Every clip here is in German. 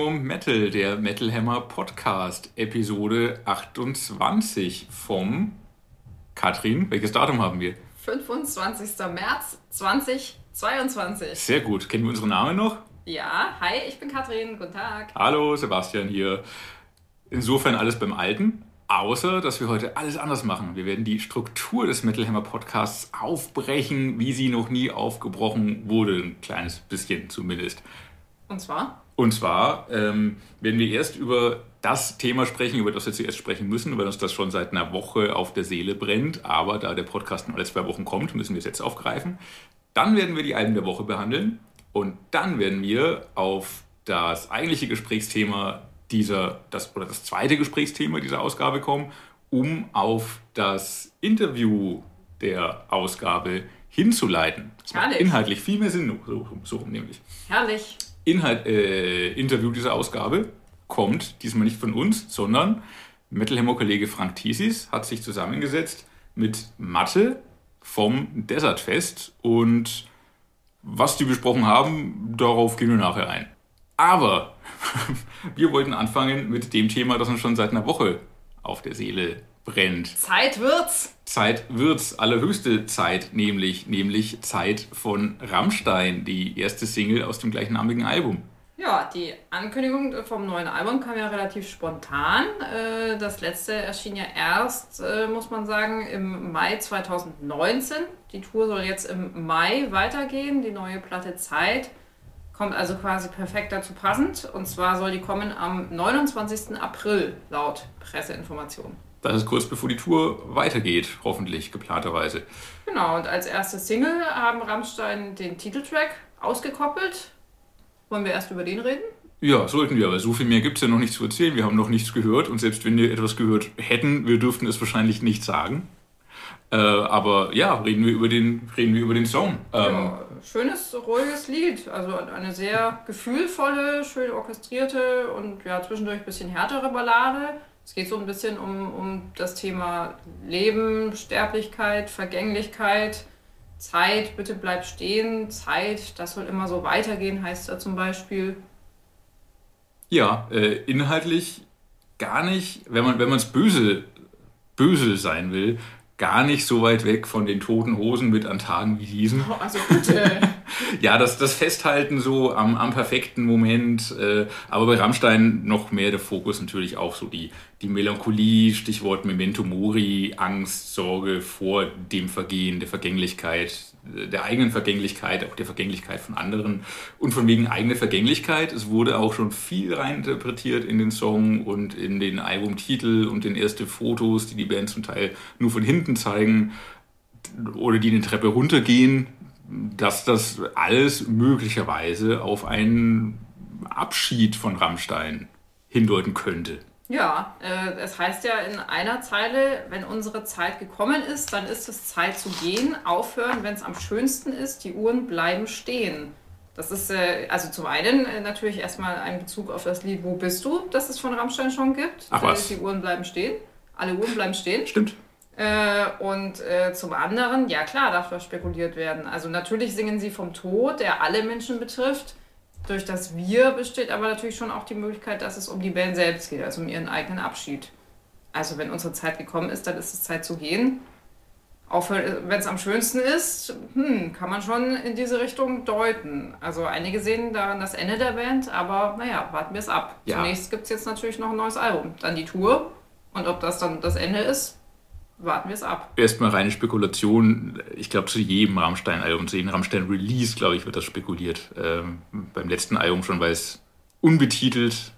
Maximum Metal, der Metal Hammer Podcast, Episode 28 vom Katrin. Welches Datum haben wir? 25. März 2022. Sehr gut. Kennen wir unseren Namen noch? Ja, hi, ich bin Katrin. Guten Tag. Hallo, Sebastian hier. Insofern alles beim Alten. Außer, dass wir heute alles anders machen. Wir werden die Struktur des Metal Hammer Podcasts aufbrechen, wie sie noch nie aufgebrochen wurde. Ein kleines bisschen zumindest. Und zwar? Und zwar ähm, werden wir erst über das Thema sprechen, über das wir zuerst sprechen müssen, weil uns das schon seit einer Woche auf der Seele brennt. Aber da der Podcast nur alle zwei Wochen kommt, müssen wir es jetzt aufgreifen. Dann werden wir die Alben der Woche behandeln. Und dann werden wir auf das eigentliche Gesprächsthema dieser, das, oder das zweite Gesprächsthema dieser Ausgabe kommen, um auf das Interview der Ausgabe hinzuleiten. Das macht inhaltlich viel mehr Sinn, so, so nämlich. Herrlich. Inhalt, äh, Interview dieser Ausgabe kommt diesmal nicht von uns, sondern Metalhammer-Kollege Frank Thiesis hat sich zusammengesetzt mit Mathe vom Desert Fest und was die besprochen haben, darauf gehen wir nachher ein. Aber wir wollten anfangen mit dem Thema, das uns schon seit einer Woche auf der Seele brennt. Zeit wird's. Zeit wird's, allerhöchste Zeit, nämlich, nämlich Zeit von Rammstein, die erste Single aus dem gleichnamigen Album. Ja, die Ankündigung vom neuen Album kam ja relativ spontan. Äh, das letzte erschien ja erst, äh, muss man sagen, im Mai 2019. Die Tour soll jetzt im Mai weitergehen, die neue Platte Zeit kommt also quasi perfekt dazu passend. Und zwar soll die kommen am 29. April laut Presseinformation. Das ist kurz bevor die Tour weitergeht, hoffentlich geplanterweise. Genau, und als erste Single haben Rammstein den Titeltrack ausgekoppelt. Wollen wir erst über den reden? Ja, sollten wir, aber so viel mehr gibt es ja noch nicht zu erzählen. Wir haben noch nichts gehört und selbst wenn wir etwas gehört hätten, wir dürften es wahrscheinlich nicht sagen. Äh, aber ja, reden wir über den, reden wir über den Song. Ähm, ja, schönes, ruhiges Lied. Also eine sehr gefühlvolle, schön orchestrierte und ja, zwischendurch ein bisschen härtere Ballade. Es geht so ein bisschen um, um das Thema Leben, Sterblichkeit, Vergänglichkeit, Zeit, bitte bleib stehen, Zeit, das soll immer so weitergehen, heißt da zum Beispiel. Ja, äh, inhaltlich gar nicht, wenn man es böse, böse sein will, gar nicht so weit weg von den toten Hosen mit an Tagen wie diesen. Oh, also bitte. ja, das, das Festhalten so am, am perfekten Moment. Äh, aber bei Rammstein noch mehr der Fokus natürlich auch so die, die Melancholie, Stichwort Memento Mori, Angst, Sorge vor dem Vergehen, der Vergänglichkeit, der eigenen Vergänglichkeit, auch der Vergänglichkeit von anderen und von wegen eigener Vergänglichkeit. Es wurde auch schon viel reininterpretiert in den Song und in den Albumtitel und in erste Fotos, die die Band zum Teil nur von hinten zeigen oder die eine Treppe runtergehen, dass das alles möglicherweise auf einen Abschied von Rammstein hindeuten könnte. Ja, äh, es heißt ja in einer Zeile, wenn unsere Zeit gekommen ist, dann ist es Zeit zu gehen, aufhören, wenn es am schönsten ist, die Uhren bleiben stehen. Das ist äh, also zum einen äh, natürlich erstmal ein Bezug auf das Lied Wo bist du, das es von Rammstein schon gibt. Ach was. Die Uhren bleiben stehen. Alle Uhren bleiben stehen. Stimmt. Äh, und äh, zum anderen, ja klar, darf das spekuliert werden. Also natürlich singen sie vom Tod, der alle Menschen betrifft durch das Wir besteht aber natürlich schon auch die Möglichkeit, dass es um die Band selbst geht, also um ihren eigenen Abschied. Also wenn unsere Zeit gekommen ist, dann ist es Zeit zu gehen. Auch wenn es am schönsten ist, hm, kann man schon in diese Richtung deuten. Also einige sehen daran das Ende der Band, aber naja, warten wir es ab. Ja. Zunächst gibt es jetzt natürlich noch ein neues Album, dann die Tour. Und ob das dann das Ende ist, warten wir es ab. Erstmal reine Spekulation. Ich glaube, zu jedem Rammstein-Album, zu jedem Rammstein-Release, glaube ich, wird das spekuliert. Ähm, beim letzten Album schon, weil es unbetitelt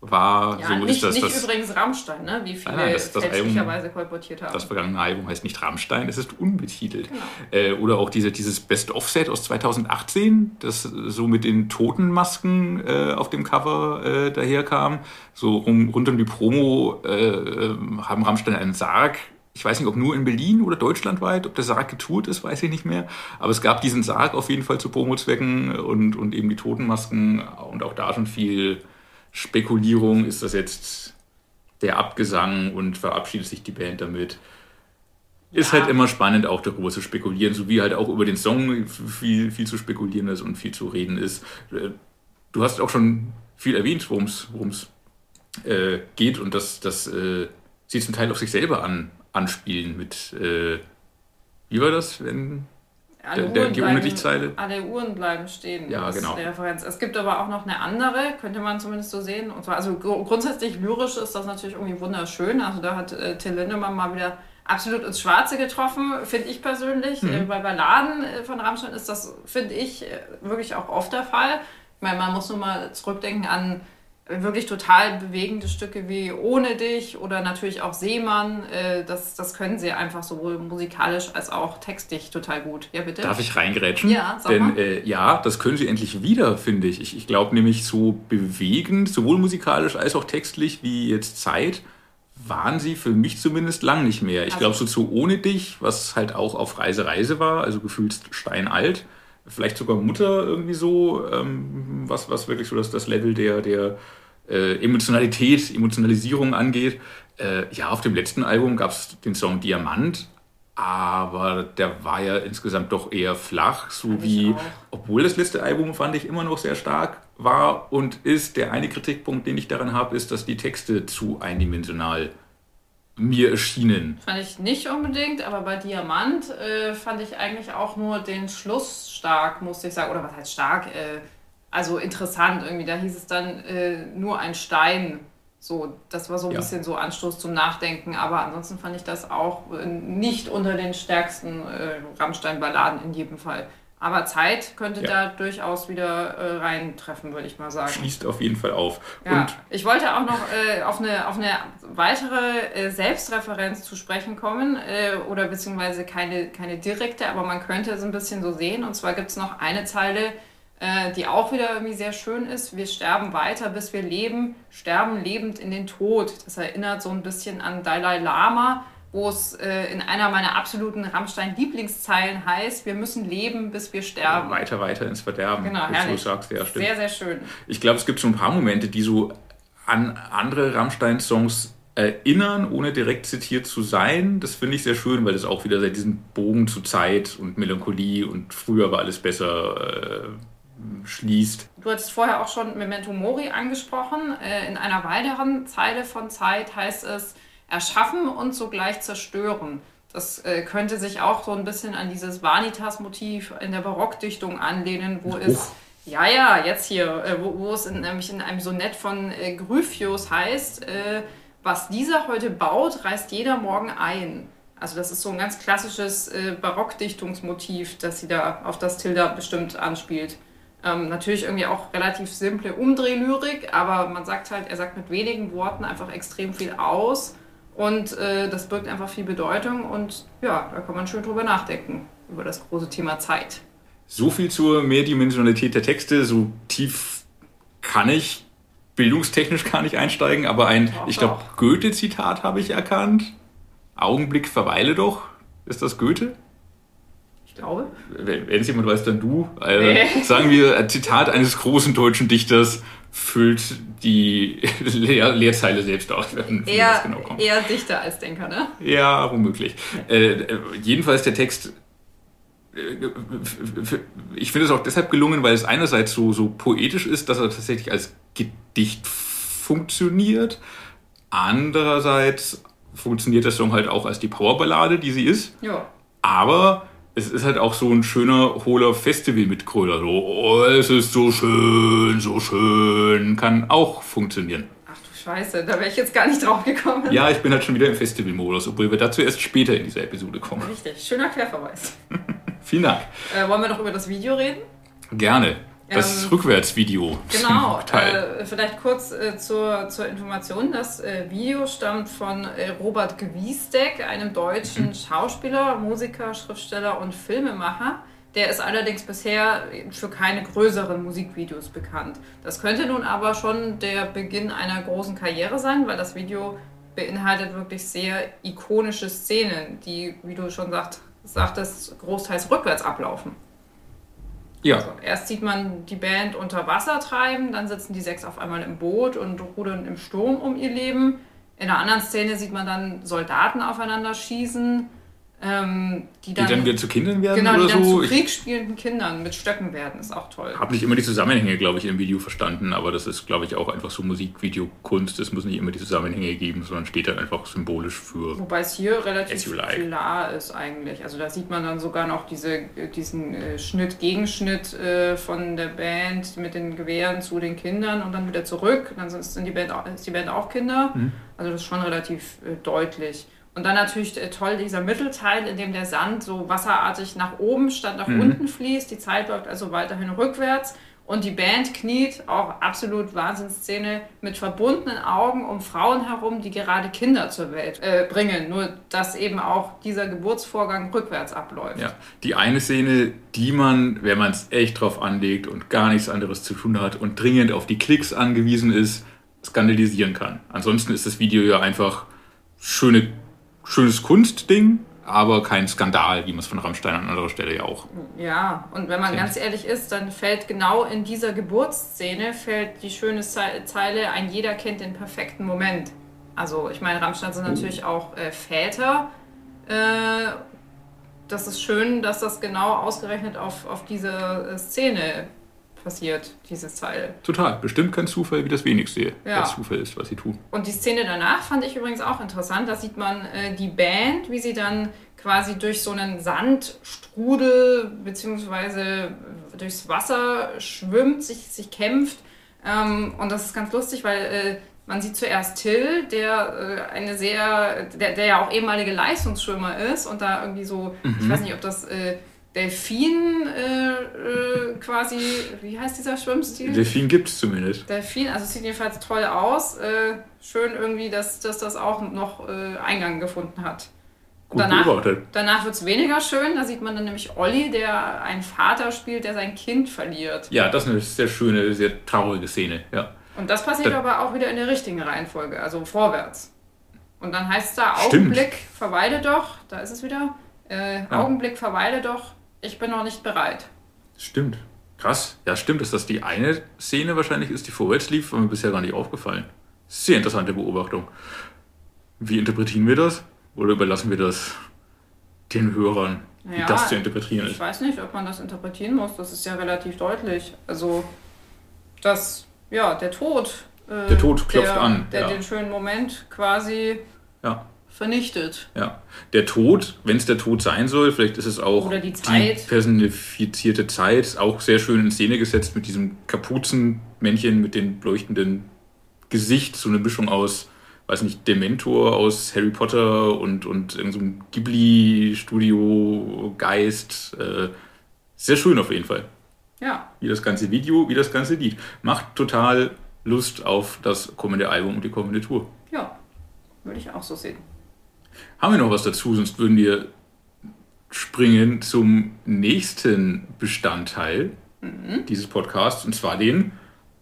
war. Ja, so nicht, ist das, nicht das, übrigens Rammstein, ne? wie viele nein, das, das fälschlicherweise kolportiert haben. Das vergangene Album heißt nicht Rammstein, es ist unbetitelt. Genau. Äh, oder auch diese, dieses Best-of-Set aus 2018, das so mit den Totenmasken äh, auf dem Cover äh, daherkam. So um, rund um die Promo äh, äh, haben Rammstein einen Sarg ich weiß nicht, ob nur in Berlin oder deutschlandweit, ob der Sarg getourt ist, weiß ich nicht mehr. Aber es gab diesen Sarg auf jeden Fall zu Promo-Zwecken und, und eben die Totenmasken und auch da schon viel Spekulierung. Ist das jetzt der Abgesang und verabschiedet sich die Band damit? Ist ja. halt immer spannend, auch darüber zu spekulieren, so wie halt auch über den Song viel, viel zu spekulieren ist und viel zu reden ist. Du hast auch schon viel erwähnt, worum es äh, geht und dass, dass äh, sie zum Teil auf sich selber an, anspielen mit, äh, wie war das, wenn alle der, Uhren die ohne bleiben- Zeile? Alle Uhren bleiben stehen. Ja, genau. die Referenz. Es gibt aber auch noch eine andere, könnte man zumindest so sehen. Und zwar, also gru- grundsätzlich lyrisch ist das natürlich irgendwie wunderschön. Also da hat äh, Till Lindemann mal wieder absolut ins Schwarze getroffen, finde ich persönlich. Mhm. Äh, bei Balladen äh, von Rammstein ist das, finde ich, äh, wirklich auch oft der Fall. Ich meine, man muss nur mal zurückdenken an wirklich total bewegende Stücke wie Ohne dich oder natürlich auch Seemann. Äh, das, das können sie einfach sowohl musikalisch als auch textlich total gut. Ja, bitte? Darf ich reingerätschen? Ja, sag Denn mal. äh, ja, das können sie endlich wieder, finde ich. Ich, ich glaube nämlich, so bewegend, sowohl musikalisch als auch textlich wie jetzt Zeit, waren sie für mich zumindest lang nicht mehr. Ich Also- glaube, so zu Ohne dich, was halt auch auf Reise Reise war, also gefühlt steinalt, vielleicht sogar Mutter irgendwie so, ähm, was, was wirklich so das, das Level der, der äh, Emotionalität, Emotionalisierung angeht. Äh, ja, auf dem letzten Album gab es den Song Diamant, aber der war ja insgesamt doch eher flach, so ich wie, obwohl das letzte Album fand ich immer noch sehr stark war und ist. Der eine Kritikpunkt, den ich daran habe, ist, dass die Texte zu eindimensional mir erschienen. Fand ich nicht unbedingt, aber bei Diamant äh, fand ich eigentlich auch nur den Schluss stark, musste ich sagen. Oder was heißt stark? Äh, also interessant irgendwie. Da hieß es dann äh, nur ein Stein. So, das war so ein Ja. bisschen so Anstoß zum Nachdenken. Aber ansonsten fand ich das auch äh, nicht unter den stärksten äh, Rammstein-Balladen in jedem Fall. Aber Zeit könnte Ja. da durchaus wieder äh, reintreffen, würde ich mal sagen. Schließt auf jeden Fall auf. Ja, Und ich wollte auch noch äh, auf, eine, auf eine weitere äh, Selbstreferenz zu sprechen kommen, äh, oder beziehungsweise keine, keine direkte, aber man könnte es ein bisschen so sehen. Und zwar gibt es noch eine Zeile, äh, die auch wieder irgendwie sehr schön ist. Wir sterben weiter, bis wir leben, sterben lebend in den Tod. Das erinnert so ein bisschen an Dalai Lama, wo es äh, in einer meiner absoluten Rammstein-Lieblingszeilen heißt, wir müssen leben, bis wir sterben. weiter, weiter ins Verderben. Genau, herrlich. du sagst, ja, stimmt. Sehr, sehr schön. Ich glaube, es gibt so ein paar Momente, die so an andere Rammstein-Songs erinnern, ohne direkt zitiert zu sein. Das finde ich sehr schön, weil es auch wieder diesen Bogen zu Zeit und Melancholie und früher war alles besser äh, schließt. Du hattest vorher auch schon Memento Mori angesprochen. Äh, In einer weiteren Zeile von Zeit heißt es erschaffen und sogleich zerstören. Das äh, könnte sich auch so ein bisschen an dieses Vanitas-Motiv in der Barockdichtung anlehnen, wo es, ja, ja, jetzt hier, äh, wo, wo es in, nämlich in einem Sonett von äh, Gryphius heißt, äh, was dieser heute baut, reißt jeder morgen ein. Also das ist so ein ganz klassisches äh, Barockdichtungsmotiv, das sie da auf das Tilda bestimmt anspielt. Ähm, natürlich irgendwie auch relativ simple Umdrehlyrik, aber man sagt halt, er sagt mit wenigen Worten einfach extrem viel aus und äh, das birgt einfach viel Bedeutung und ja, da kann man schön drüber nachdenken, über das große Thema Zeit. So viel zur Mehrdimensionalität der Texte. So tief kann ich bildungstechnisch gar nicht einsteigen, aber ein, Doch, ich glaube. Goethe-Zitat habe ich erkannt. Augenblick verweile doch. Ist das Goethe? Ich glaube. Wenn wenn es jemand weiß, dann du. Äh, Nee. Sagen wir, ein Zitat eines großen deutschen Dichters füllt die Leer Leerzeile selbst aus. Eher, das genau kommt. eher Dichter als Denker, ne? Ja, womöglich. Äh, äh, jedenfalls der Text. äh, Ich finde es auch deshalb gelungen, weil es einerseits so, so poetisch ist, dass er tatsächlich als Gedicht funktioniert. Andererseits funktioniert der Song halt auch als die Powerballade, die sie ist. Ja. Aber es ist halt auch so ein schöner, hohler Festival-Mitgröler. So, oh, es ist so schön, so schön. Kann auch funktionieren. Ach du Scheiße, da wäre ich jetzt gar nicht drauf gekommen. Ja, ich bin halt schon wieder im Festival-Modus, obwohl wir dazu erst später in dieser Episode kommen. Richtig, schöner Querverweis. Vielen Dank. Äh, wollen wir noch über das Video reden? Gerne. Das Ähm, Rückwärtsvideo. Genau, Teil. äh, vielleicht kurz äh, zur, zur Information. Das äh, Video stammt von äh, Robert Gwiesdeck, einem deutschen Schauspieler, Musiker, Schriftsteller und Filmemacher. Der ist allerdings bisher für keine größeren Musikvideos bekannt. Das könnte nun aber schon der Beginn einer großen Karriere sein, weil das Video beinhaltet wirklich sehr ikonische Szenen, die, wie du schon sagt, sagtest, großteils rückwärts ablaufen. Ja, Also erst sieht man die Band unter Wasser treiben, dann sitzen die sechs auf einmal im Boot und rudern im Sturm um ihr Leben. In einer anderen Szene sieht man dann Soldaten aufeinander schießen. Ähm, die, dann, die dann wieder zu Kindern werden genau, oder die dann so? zu kriegspielenden Kindern mit Stöcken werden, ist auch toll. Habe nicht immer die Zusammenhänge, glaube ich, im Video verstanden, aber das ist, glaube ich, auch einfach so Musikvideokunst. Es muss nicht immer die Zusammenhänge geben, sondern steht dann einfach symbolisch für. Wobei es hier relativ like. klar ist eigentlich. Also da sieht man dann sogar noch diese, diesen äh, Schnitt, Gegenschnitt äh, von der Band mit den Gewehren zu den Kindern und dann wieder zurück. Dann sind, die Band, ist die Band auch Kinder. Mhm. Also das ist schon relativ äh, deutlich. Und dann natürlich äh, toll dieser Mittelteil, in dem der Sand so wasserartig nach oben statt nach Mhm. unten fließt. Die Zeit läuft also weiterhin rückwärts. Und die Band kniet, auch absolut Wahnsinnsszene, mit verbundenen Augen um Frauen herum, die gerade Kinder zur Welt äh, bringen. Nur, dass eben auch dieser Geburtsvorgang rückwärts abläuft. Ja, die eine Szene, die man, wenn man es echt drauf anlegt und gar nichts anderes zu tun hat und dringend auf die Klicks angewiesen ist, skandalisieren kann. Ansonsten ist das Video ja einfach schöne, schönes Kunstding, aber kein Skandal, wie man es von Rammstein an anderer Stelle ja auch. Ja, und wenn man Kennt. ganz ehrlich ist, dann fällt genau in dieser Geburtsszene fällt die schöne Ze- Zeile, ein jeder kennt den perfekten Moment. Also ich meine, Rammstein sind natürlich auch äh, Väter. Äh, das ist schön, dass das genau ausgerechnet auf, auf diese äh, Szene passiert, diese Zeile. Total. Bestimmt kein Zufall, wie das wenigste Ja. das Zufall ist, was sie tun. Und die Szene danach fand ich übrigens auch interessant. Da sieht man äh, die Band, wie sie dann quasi durch so einen Sandstrudel beziehungsweise durchs Wasser schwimmt, sich, sich kämpft. Ähm, und das ist ganz lustig, weil äh, man sieht zuerst Till, der äh, eine sehr, der, der ja auch ehemalige Leistungsschwimmer ist und da irgendwie so, ich weiß nicht, ob das äh, Delfin äh, äh, quasi, wie heißt dieser Schwimmstil? Delfin gibt es zumindest. Delfin, also es sieht jedenfalls toll aus. Äh, schön irgendwie, dass, dass das auch noch äh, Eingang gefunden hat. Gut Danach- beobachtet. Danach wird es weniger schön. Da sieht man dann nämlich Olli, der einen Vater spielt, der sein Kind verliert. Ja, das ist eine sehr schöne, sehr traurige Szene. Ja. Und das passiert Da- aber auch wieder in der richtigen Reihenfolge, also vorwärts. Und dann heißt es da, Stimmt. Augenblick, verweile doch, da ist es wieder, äh, Ja. Augenblick, verweile doch, ich bin noch nicht bereit. Stimmt. Krass. Ja, stimmt, dass das die eine Szene wahrscheinlich ist, die vorwärts lief, war mir bisher gar nicht aufgefallen. Sehr interessante Beobachtung. Wie interpretieren wir das? Oder überlassen wir das den Hörern, wie Ja, das zu interpretieren Ich ist? weiß nicht, ob man das interpretieren muss. Das ist ja relativ deutlich. Also, dass, ja, der Tod. äh, Der Tod klopft der, an, Der ja. den schönen Moment quasi Ja. Vernichtet. Ja, der Tod, wenn es der Tod sein soll, vielleicht ist es auch die Zeit. personifizierte Zeit, auch sehr schön in Szene gesetzt mit diesem Kapuzenmännchen mit dem leuchtenden Gesicht, so eine Mischung aus, weiß nicht, Dementor aus Harry Potter und, und irgendeinem Ghibli-Studio-Geist. Äh, sehr schön auf jeden Fall. Ja, Wie das ganze Video, wie das ganze Lied. Macht total Lust auf das kommende Album und die kommende Tour. ja. Würde ich auch so sehen. Haben wir noch was dazu, sonst würden wir springen zum nächsten Bestandteil dieses Podcasts, und zwar den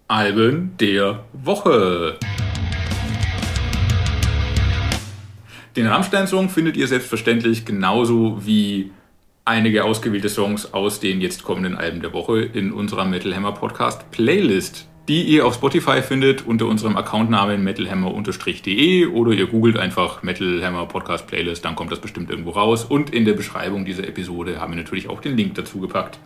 Alben der Woche. Den Rammstein-Song findet ihr selbstverständlich genauso wie einige ausgewählte Songs aus den jetzt kommenden Alben der Woche in unserer Metal Hammer Podcast Playlist, die ihr auf Spotify findet unter unserem Accountnamen metalhammer-de oder ihr googelt einfach Metal Hammer Podcast Playlist, dann kommt das bestimmt irgendwo raus. Und in der Beschreibung dieser Episode haben wir natürlich auch den Link dazu gepackt.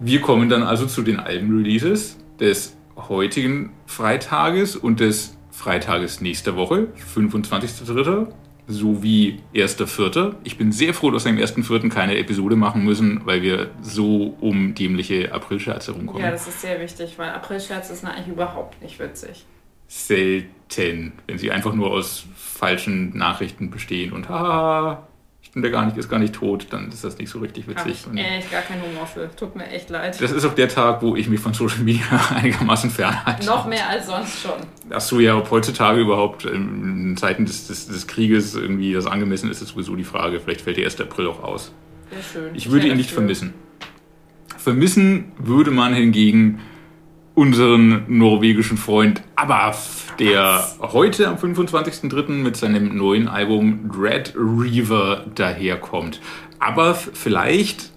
Wir kommen dann also zu den Albenreleases des heutigen Freitages und des Freitages nächster Woche, 25.03. sowie 1.04. Ich bin sehr froh, dass wir im 1.04. keine Episode machen müssen, weil wir so um dämliche Aprilscherze rumkommen. Ja, das ist sehr wichtig, weil Aprilscherz ist eigentlich überhaupt nicht witzig. Selten, wenn sie einfach nur aus falschen Nachrichten bestehen und haha, stimmt ja gar nicht, ist gar nicht tot, dann ist das nicht so richtig witzig. ich Und echt gar keinen Humor für. Tut mir echt leid. das ist auch der Tag, wo ich mich von Social Media einigermaßen fernhalte. Noch mehr als sonst schon. Ach so, ja, ob heutzutage überhaupt in Zeiten des, des, des Krieges irgendwie das angemessen ist, ist sowieso die Frage. Vielleicht fällt der 1. April auch aus. Sehr schön. Ich würde ihn nicht vermissen. Vermissen würde man hingegen unseren norwegischen Freund Abaf, der heute am 25.03. mit seinem neuen Album Dread Reaver daherkommt. Abaf vielleicht,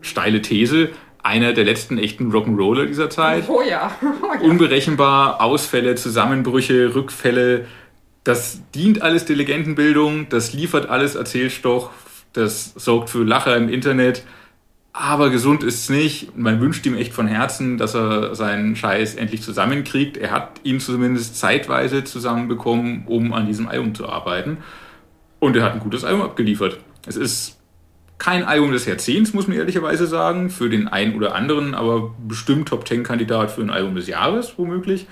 steile These, einer der letzten echten Rock'n'Roller dieser Zeit Oh ja. Oh ja. unberechenbar, Ausfälle, Zusammenbrüche, Rückfälle. Das dient alles der Legendenbildung, das liefert alles Erzählstoff, das sorgt für Lacher im Internet, aber gesund ist es nicht. Man wünscht ihm echt von Herzen, dass er seinen Scheiß endlich zusammenkriegt. Er hat ihn zumindest zeitweise zusammenbekommen, um an diesem Album zu arbeiten. Und er hat ein gutes Album abgeliefert. Es ist kein Album des Jahrzehnts, muss man ehrlicherweise sagen, für den einen oder anderen, aber bestimmt Top Ten Kandidat für ein Album des Jahres, womöglich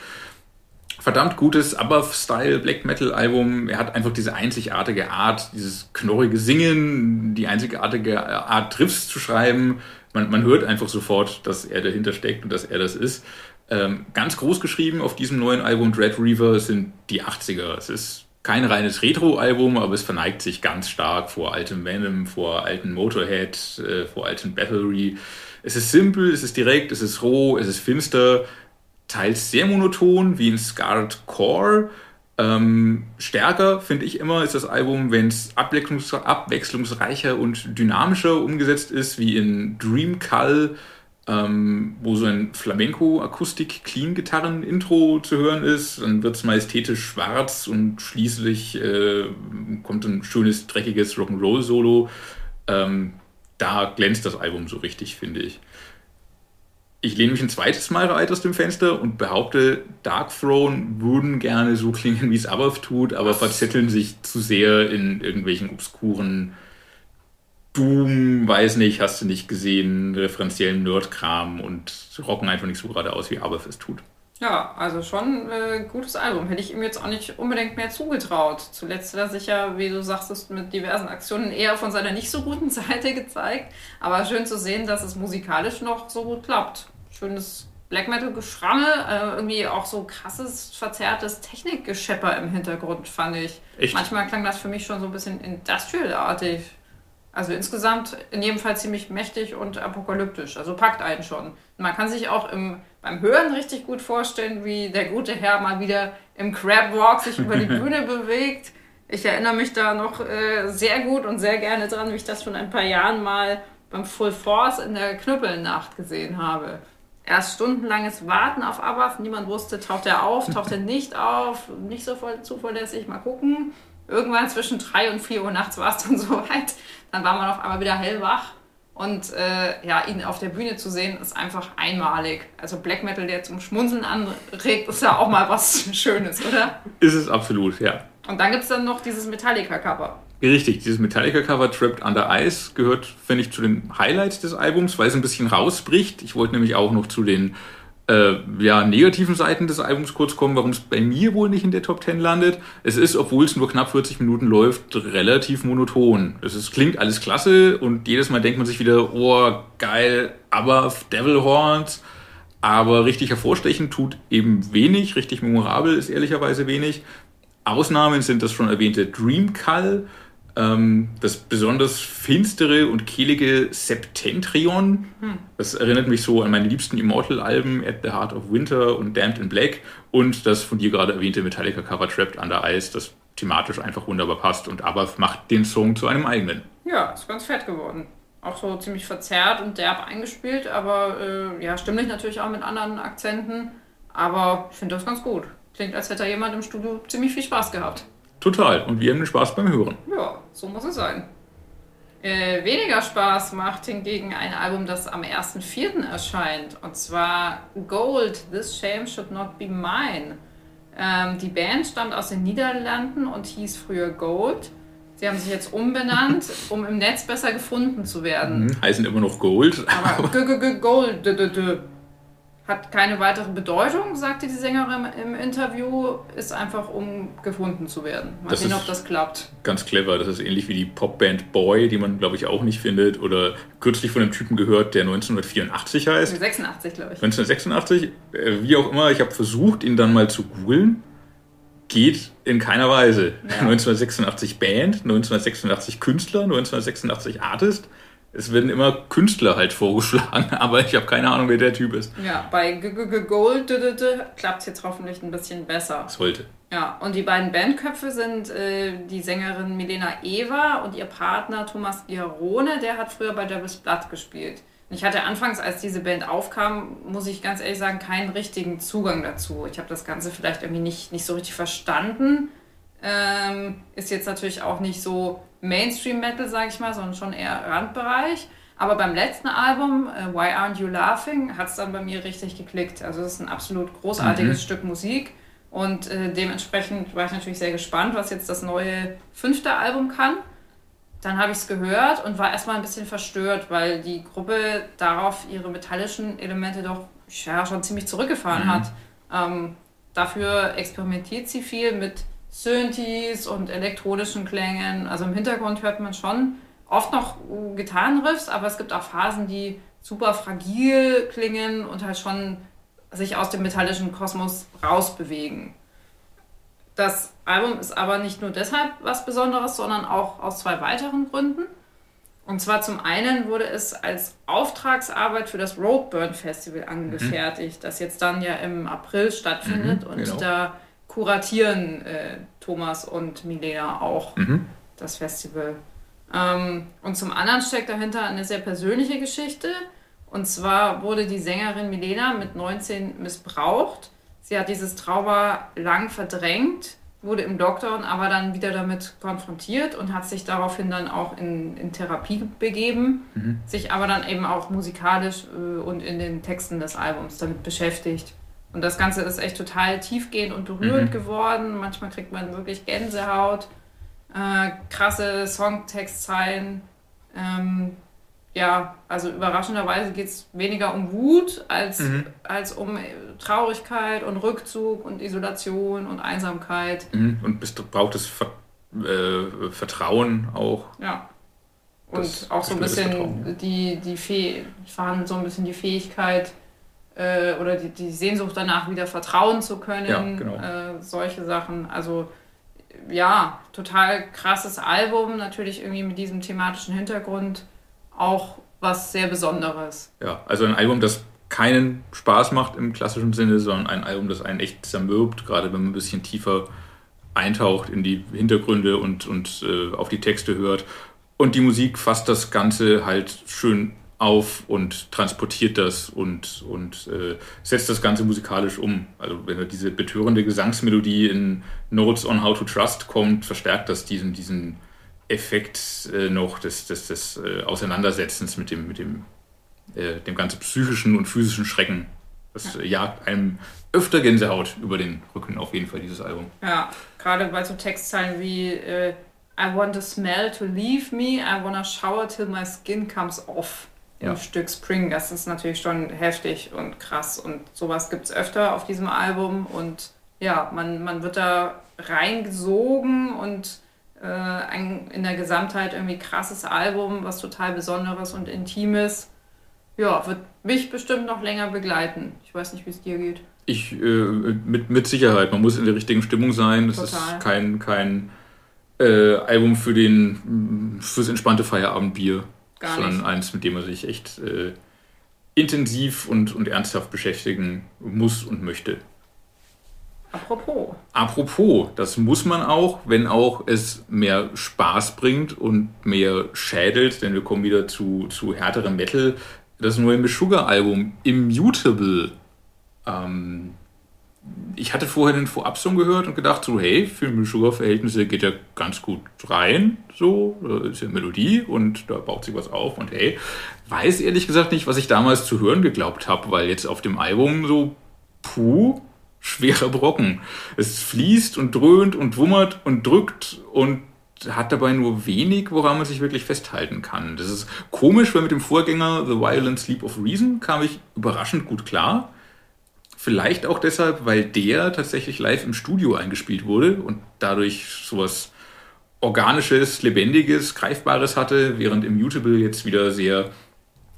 verdammt gutes Above-Style Black Metal-Album. Er hat einfach diese einzigartige Art, dieses knorrige Singen, die einzigartige Art, Triffs zu schreiben. Man, man hört einfach sofort, dass er dahinter steckt und dass er das ist. Ähm, ganz groß geschrieben auf diesem neuen Album Dread Reaver sind die 80er. Es ist kein reines Retro-Album, aber es verneigt sich ganz stark vor altem Venom, vor alten Motorhead, äh, vor alten Battery. Es ist simpel, es ist direkt, es ist roh, es ist finster teils sehr monoton, wie in Scarlet Core. Ähm, stärker finde ich immer ist das Album, wenn es abwechslungs abwechslungsreicher und dynamischer umgesetzt ist, wie in Dream Call, ähm, wo so ein Flamenco-Akustik-Clean-Gitarren-Intro zu hören ist. Dann wird es majestätisch schwarz und schließlich äh, kommt ein schönes, dreckiges Rock'n'Roll-Solo. Ähm, da glänzt das Album so richtig, finde ich ich lehne mich ein zweites Mal weit aus dem Fenster und behaupte, Dark Throne würden gerne so klingen, wie es Above tut, aber verzetteln sich zu sehr in irgendwelchen obskuren Doom, weiß nicht, hast du nicht gesehen, referenziellen Nerdkram und rocken einfach nicht so gerade aus, wie Above es tut. Ja, also schon ein äh, gutes Album. Hätte ich ihm jetzt auch nicht unbedingt mehr zugetraut. Zuletzt hat er sich ja, wie du sagst, mit diversen Aktionen eher von seiner nicht so guten Seite gezeigt. Aber schön zu sehen, dass es musikalisch noch so gut klappt schönes Black Metal-Geschramme, äh, irgendwie auch so krasses, verzerrtes Technikgeschepper im Hintergrund, fand ich. Echt? Manchmal klang das für mich schon so ein bisschen industrial-artig. Also insgesamt in jedem Fall ziemlich mächtig und apokalyptisch. Also packt einen schon. Man kann sich auch im, beim Hören richtig gut vorstellen, wie der gute Herr mal wieder im Crab Walk sich über die Bühne bewegt. Ich erinnere mich da noch äh, sehr gut und sehr gerne dran, wie ich das schon ein paar Jahren mal beim Full Force in der Knüppelnacht gesehen habe erst stundenlanges Warten auf Abaf. Niemand wusste, taucht er auf, taucht er nicht auf, nicht so voll zuverlässig, mal gucken. Irgendwann zwischen 3 und 4 Uhr nachts war es dann soweit. Dann war man auf einmal wieder hellwach. Und äh, ja, ihn auf der Bühne zu sehen, ist einfach einmalig. Also Black Metal, der zum Schmunzeln anregt, ist ja auch mal was Schönes, oder? Ist es absolut, ja. Und dann gibt es dann noch dieses Metallica-Cover. Richtig, dieses Metallica-Cover Trapped Under Ice gehört, finde ich, zu den Highlights des Albums, weil es ein bisschen rausbricht. Ich wollte nämlich auch noch zu den äh, ja, negativen Seiten des Albums kurz kommen, warum es bei mir wohl nicht in der Top 10 landet. Es ist, obwohl es nur knapp 40 Minuten läuft, relativ monoton. Es ist, klingt alles klasse und jedes Mal denkt man sich wieder, oh, geil, aber Devil Horns. Aber richtig hervorstechen tut eben wenig, richtig memorabel ist ehrlicherweise wenig. Ausnahmen sind das schon erwähnte Dream ähm, das besonders finstere und kehlige Septentrion. Hm. Das erinnert mich so an meine liebsten Immortal-Alben, At the Heart of Winter und Damned in Black. Und das von dir gerade erwähnte Metallica-Cover Trapped Under Ice, das thematisch einfach wunderbar passt. Und Abath macht den Song zu einem eigenen. Ja, ist ganz fett geworden. Auch so ziemlich verzerrt und derb eingespielt, aber äh, ja, stimmlich natürlich auch mit anderen Akzenten. Aber ich finde das ganz gut. Klingt, als hätte jemand im Studio ziemlich viel Spaß gehabt. Total. Und wir haben den Spaß beim Hören. Ja, so muss es sein. Äh, weniger Spaß macht hingegen ein Album, das am 1.4. erscheint. Und zwar Gold, This Shame Should Not Be Mine. Ähm, die Band stammt aus den Niederlanden und hieß früher Gold. Sie haben sich jetzt umbenannt, um im Netz besser gefunden zu werden. Mhm, heißen immer noch Gold. Aber Gold hat keine weitere Bedeutung, sagte die Sängerin im Interview, ist einfach um gefunden zu werden. Mal das sehen, ob das klappt. Ganz clever, das ist ähnlich wie die Popband Boy, die man glaube ich auch nicht findet oder kürzlich von einem Typen gehört, der 1984 heißt. 86 glaube ich. 1986, äh, wie auch immer, ich habe versucht, ihn dann mal zu googeln. Geht in keiner Weise. Ja. 1986 Band, 1986 Künstler, 1986 Artist es werden immer Künstler halt vorgeschlagen, aber ich habe keine Ahnung, wer der Typ ist. Ja, bei G -G -G Gold klappt es jetzt hoffentlich ein bisschen besser. Sollte. Ja, und die beiden Bandköpfe sind äh, die Sängerin Milena Eva und ihr Partner Thomas Girone, der hat früher bei Devil's Blood gespielt. Ich hatte anfangs, als diese Band aufkam, muss ich ganz ehrlich sagen, keinen richtigen Zugang dazu. Ich habe das Ganze vielleicht irgendwie nicht, nicht so richtig verstanden. Ähm, ist jetzt natürlich auch nicht so Mainstream Metal, sage ich mal, sondern schon eher Randbereich. Aber beim letzten Album, äh, Why Aren't You Laughing, hat es dann bei mir richtig geklickt. Also es ist ein absolut großartiges mhm. Stück Musik. Und äh, dementsprechend war ich natürlich sehr gespannt, was jetzt das neue fünfte Album kann. Dann habe ich es gehört und war erstmal ein bisschen verstört, weil die Gruppe darauf ihre metallischen Elemente doch ja, schon ziemlich zurückgefahren mhm. hat. Ähm, dafür experimentiert sie viel mit Synthes und elektronischen Klängen. Also im Hintergrund hört man schon oft noch Gitarrenriffs, aber es gibt auch Phasen, die super fragil klingen und halt schon sich aus dem metallischen Kosmos rausbewegen. Das Album ist aber nicht nur deshalb was Besonderes, sondern auch aus zwei weiteren Gründen. Und zwar zum einen wurde es als Auftragsarbeit für das Roadburn Festival angefertigt, mhm. das jetzt dann ja im April stattfindet. Mhm, und genau. da kuratieren äh, Thomas und Milena auch mhm. das Festival. Ähm, und zum anderen steckt dahinter eine sehr persönliche Geschichte. Und zwar wurde die Sängerin Milena mit 19 missbraucht. Sie hat dieses Trauma lang verdrängt, wurde im Lockdown aber dann wieder damit konfrontiert und hat sich daraufhin dann auch in, in Therapie begeben, mhm. sich aber dann eben auch musikalisch äh, und in den Texten des Albums damit beschäftigt. Und das Ganze ist echt total tiefgehend und berührend mhm. geworden. Manchmal kriegt man wirklich Gänsehaut äh, krasse Songtextzeilen. Ähm, ja, also überraschenderweise geht es weniger um Wut als, mhm. als um Traurigkeit und Rückzug und Isolation und Einsamkeit. Mhm. Und bist, braucht es Ver äh, Vertrauen auch. Ja. Und das auch so ein bisschen die, die Fäh fahren so ein bisschen die Fähigkeit äh, oder die, die Sehnsucht danach, wieder vertrauen zu können. Ja, genau. Äh, solche Sachen. Also ja, total krasses Album, natürlich irgendwie mit diesem thematischen Hintergrund auch was sehr Besonderes. Ja, also ein Album, das keinen Spaß macht im klassischen Sinne, sondern ein Album, das einen echt zermürbt, gerade wenn man ein bisschen tiefer eintaucht in die Hintergründe und, und äh, auf die Texte hört. Und die Musik fasst das Ganze halt schön auf und transportiert das und, und äh, setzt das Ganze musikalisch um. Also wenn diese betörende Gesangsmelodie in Notes on How to Trust kommt, verstärkt das diesen, diesen Effekt äh, noch des, des, des äh, Auseinandersetzens mit dem, mit dem, äh, dem ganzen psychischen und physischen Schrecken. Das ja. jagt einem öfter Gänsehaut über den Rücken, auf jeden Fall, dieses Album. Ja, gerade bei so Textzeilen wie äh, I want the smell to leave me, I wanna shower till my skin comes off ja. ein Stück Spring. Das ist natürlich schon heftig und krass. Und sowas gibt es öfter auf diesem Album. Und ja, man, man wird da reingesogen und äh, ein, in der Gesamtheit irgendwie krasses Album, was total Besonderes und Intimes. Ja, wird mich bestimmt noch länger begleiten. Ich weiß nicht, wie es dir geht. Ich, äh, mit, mit Sicherheit. Man muss in der richtigen Stimmung sein. Das Total. ist kein, kein äh, Album für den, fürs entspannte Feierabendbier. Gar sondern nicht. eins, mit dem man sich echt äh, intensiv und, und ernsthaft beschäftigen muss und möchte. Apropos. Apropos, das muss man auch, wenn auch es mehr Spaß bringt und mehr schädelt, denn wir kommen wieder zu, zu härterem Metal. Das neue Meshuggah-Album Immutable ähm, ich hatte vorher den Vorab-Song gehört und gedacht, so, hey, für Sugar-Verhältnisse geht ja ganz gut rein, so, da ist ja Melodie und da baut sich was auf und hey, weiß ehrlich gesagt nicht, was ich damals zu hören geglaubt habe, weil jetzt auf dem Album so, puh, schwerer Brocken. Es fließt und dröhnt und wummert und drückt und hat dabei nur wenig, woran man sich wirklich festhalten kann. Das ist komisch, weil mit dem Vorgänger The Violent Sleep of Reason kam ich überraschend gut klar. Vielleicht auch deshalb, weil der tatsächlich live im Studio eingespielt wurde und dadurch sowas Organisches, Lebendiges, Greifbares hatte, während Immutable jetzt wieder sehr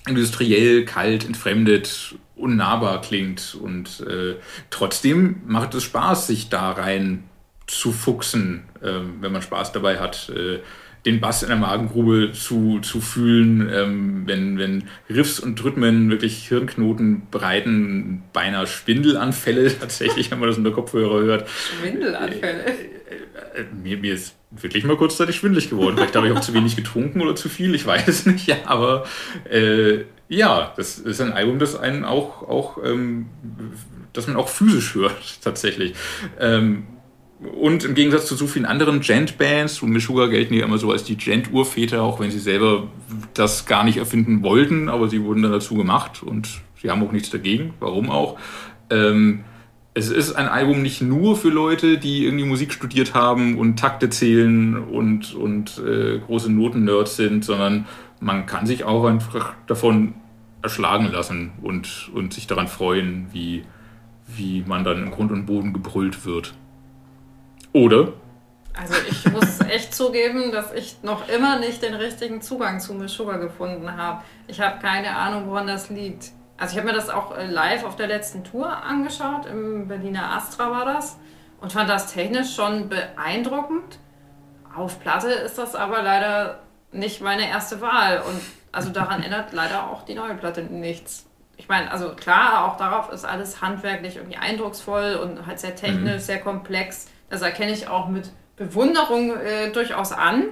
industriell, kalt, entfremdet, unnahbar klingt. Und äh, trotzdem macht es Spaß, sich da rein zu fuchsen, äh, wenn man Spaß dabei hat. Äh, den Bass in der Magengrube zu, zu fühlen, ähm, wenn, wenn Riffs und Rhythmen wirklich Hirnknoten bereiten, beinahe Schwindelanfälle tatsächlich, wenn man das unter Kopfhörer hört. Schwindelanfälle? Äh, äh, äh, mir, mir ist wirklich mal kurzzeitig schwindelig geworden. Vielleicht habe ich auch zu wenig getrunken oder zu viel, ich weiß es nicht. Ja, aber äh, ja, das ist ein Album, das einen auch, auch ähm, das man auch physisch hört, tatsächlich. Ähm, und im Gegensatz zu so vielen anderen Gent-Bands, und Meshuggah gelten ja immer so als die Gent-Urväter, auch wenn sie selber das gar nicht erfinden wollten, aber sie wurden dann dazu gemacht und sie haben auch nichts dagegen, warum auch. Ähm, es ist ein Album nicht nur für Leute, die irgendwie Musik studiert haben und Takte zählen und, und äh, große Noten-Nerds sind, sondern man kann sich auch einfach davon erschlagen lassen und, und sich daran freuen, wie, wie man dann im Grund und Boden gebrüllt wird. Oder? Also ich muss echt zugeben, dass ich noch immer nicht den richtigen Zugang zu Sugar gefunden habe. Ich habe keine Ahnung, woran das liegt. Also ich habe mir das auch äh, live auf der letzten Tour angeschaut, im Berliner Astra war das, und fand das technisch schon beeindruckend. Auf Platte ist das aber leider nicht meine erste Wahl und also daran ändert leider auch die neue Platte nichts. Ich meine, also klar, auch darauf ist alles handwerklich irgendwie eindrucksvoll und halt sehr technisch, mhm. sehr komplex. Das erkenne ich auch mit Bewunderung äh, durchaus an.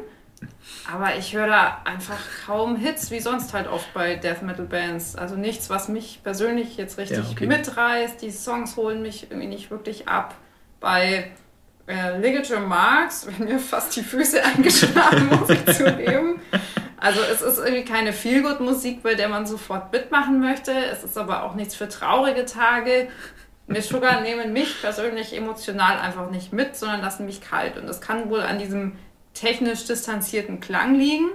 Aber ich höre da einfach kaum Hits, wie sonst halt oft bei Death Metal Bands. Also nichts, was mich persönlich jetzt richtig ja, okay. mitreißt. Die Songs holen mich irgendwie nicht wirklich ab. Bei äh, Ligature Marks werden mir fast die Füße eingeschlagen, muss ich zugeben. Also es ist irgendwie keine Feelgood-Musik, bei der man sofort mitmachen möchte. Es ist aber auch nichts für traurige Tage. Miss Sugar nehmen mich persönlich emotional einfach nicht mit, sondern lassen mich kalt. Und das kann wohl an diesem technisch distanzierten Klang liegen.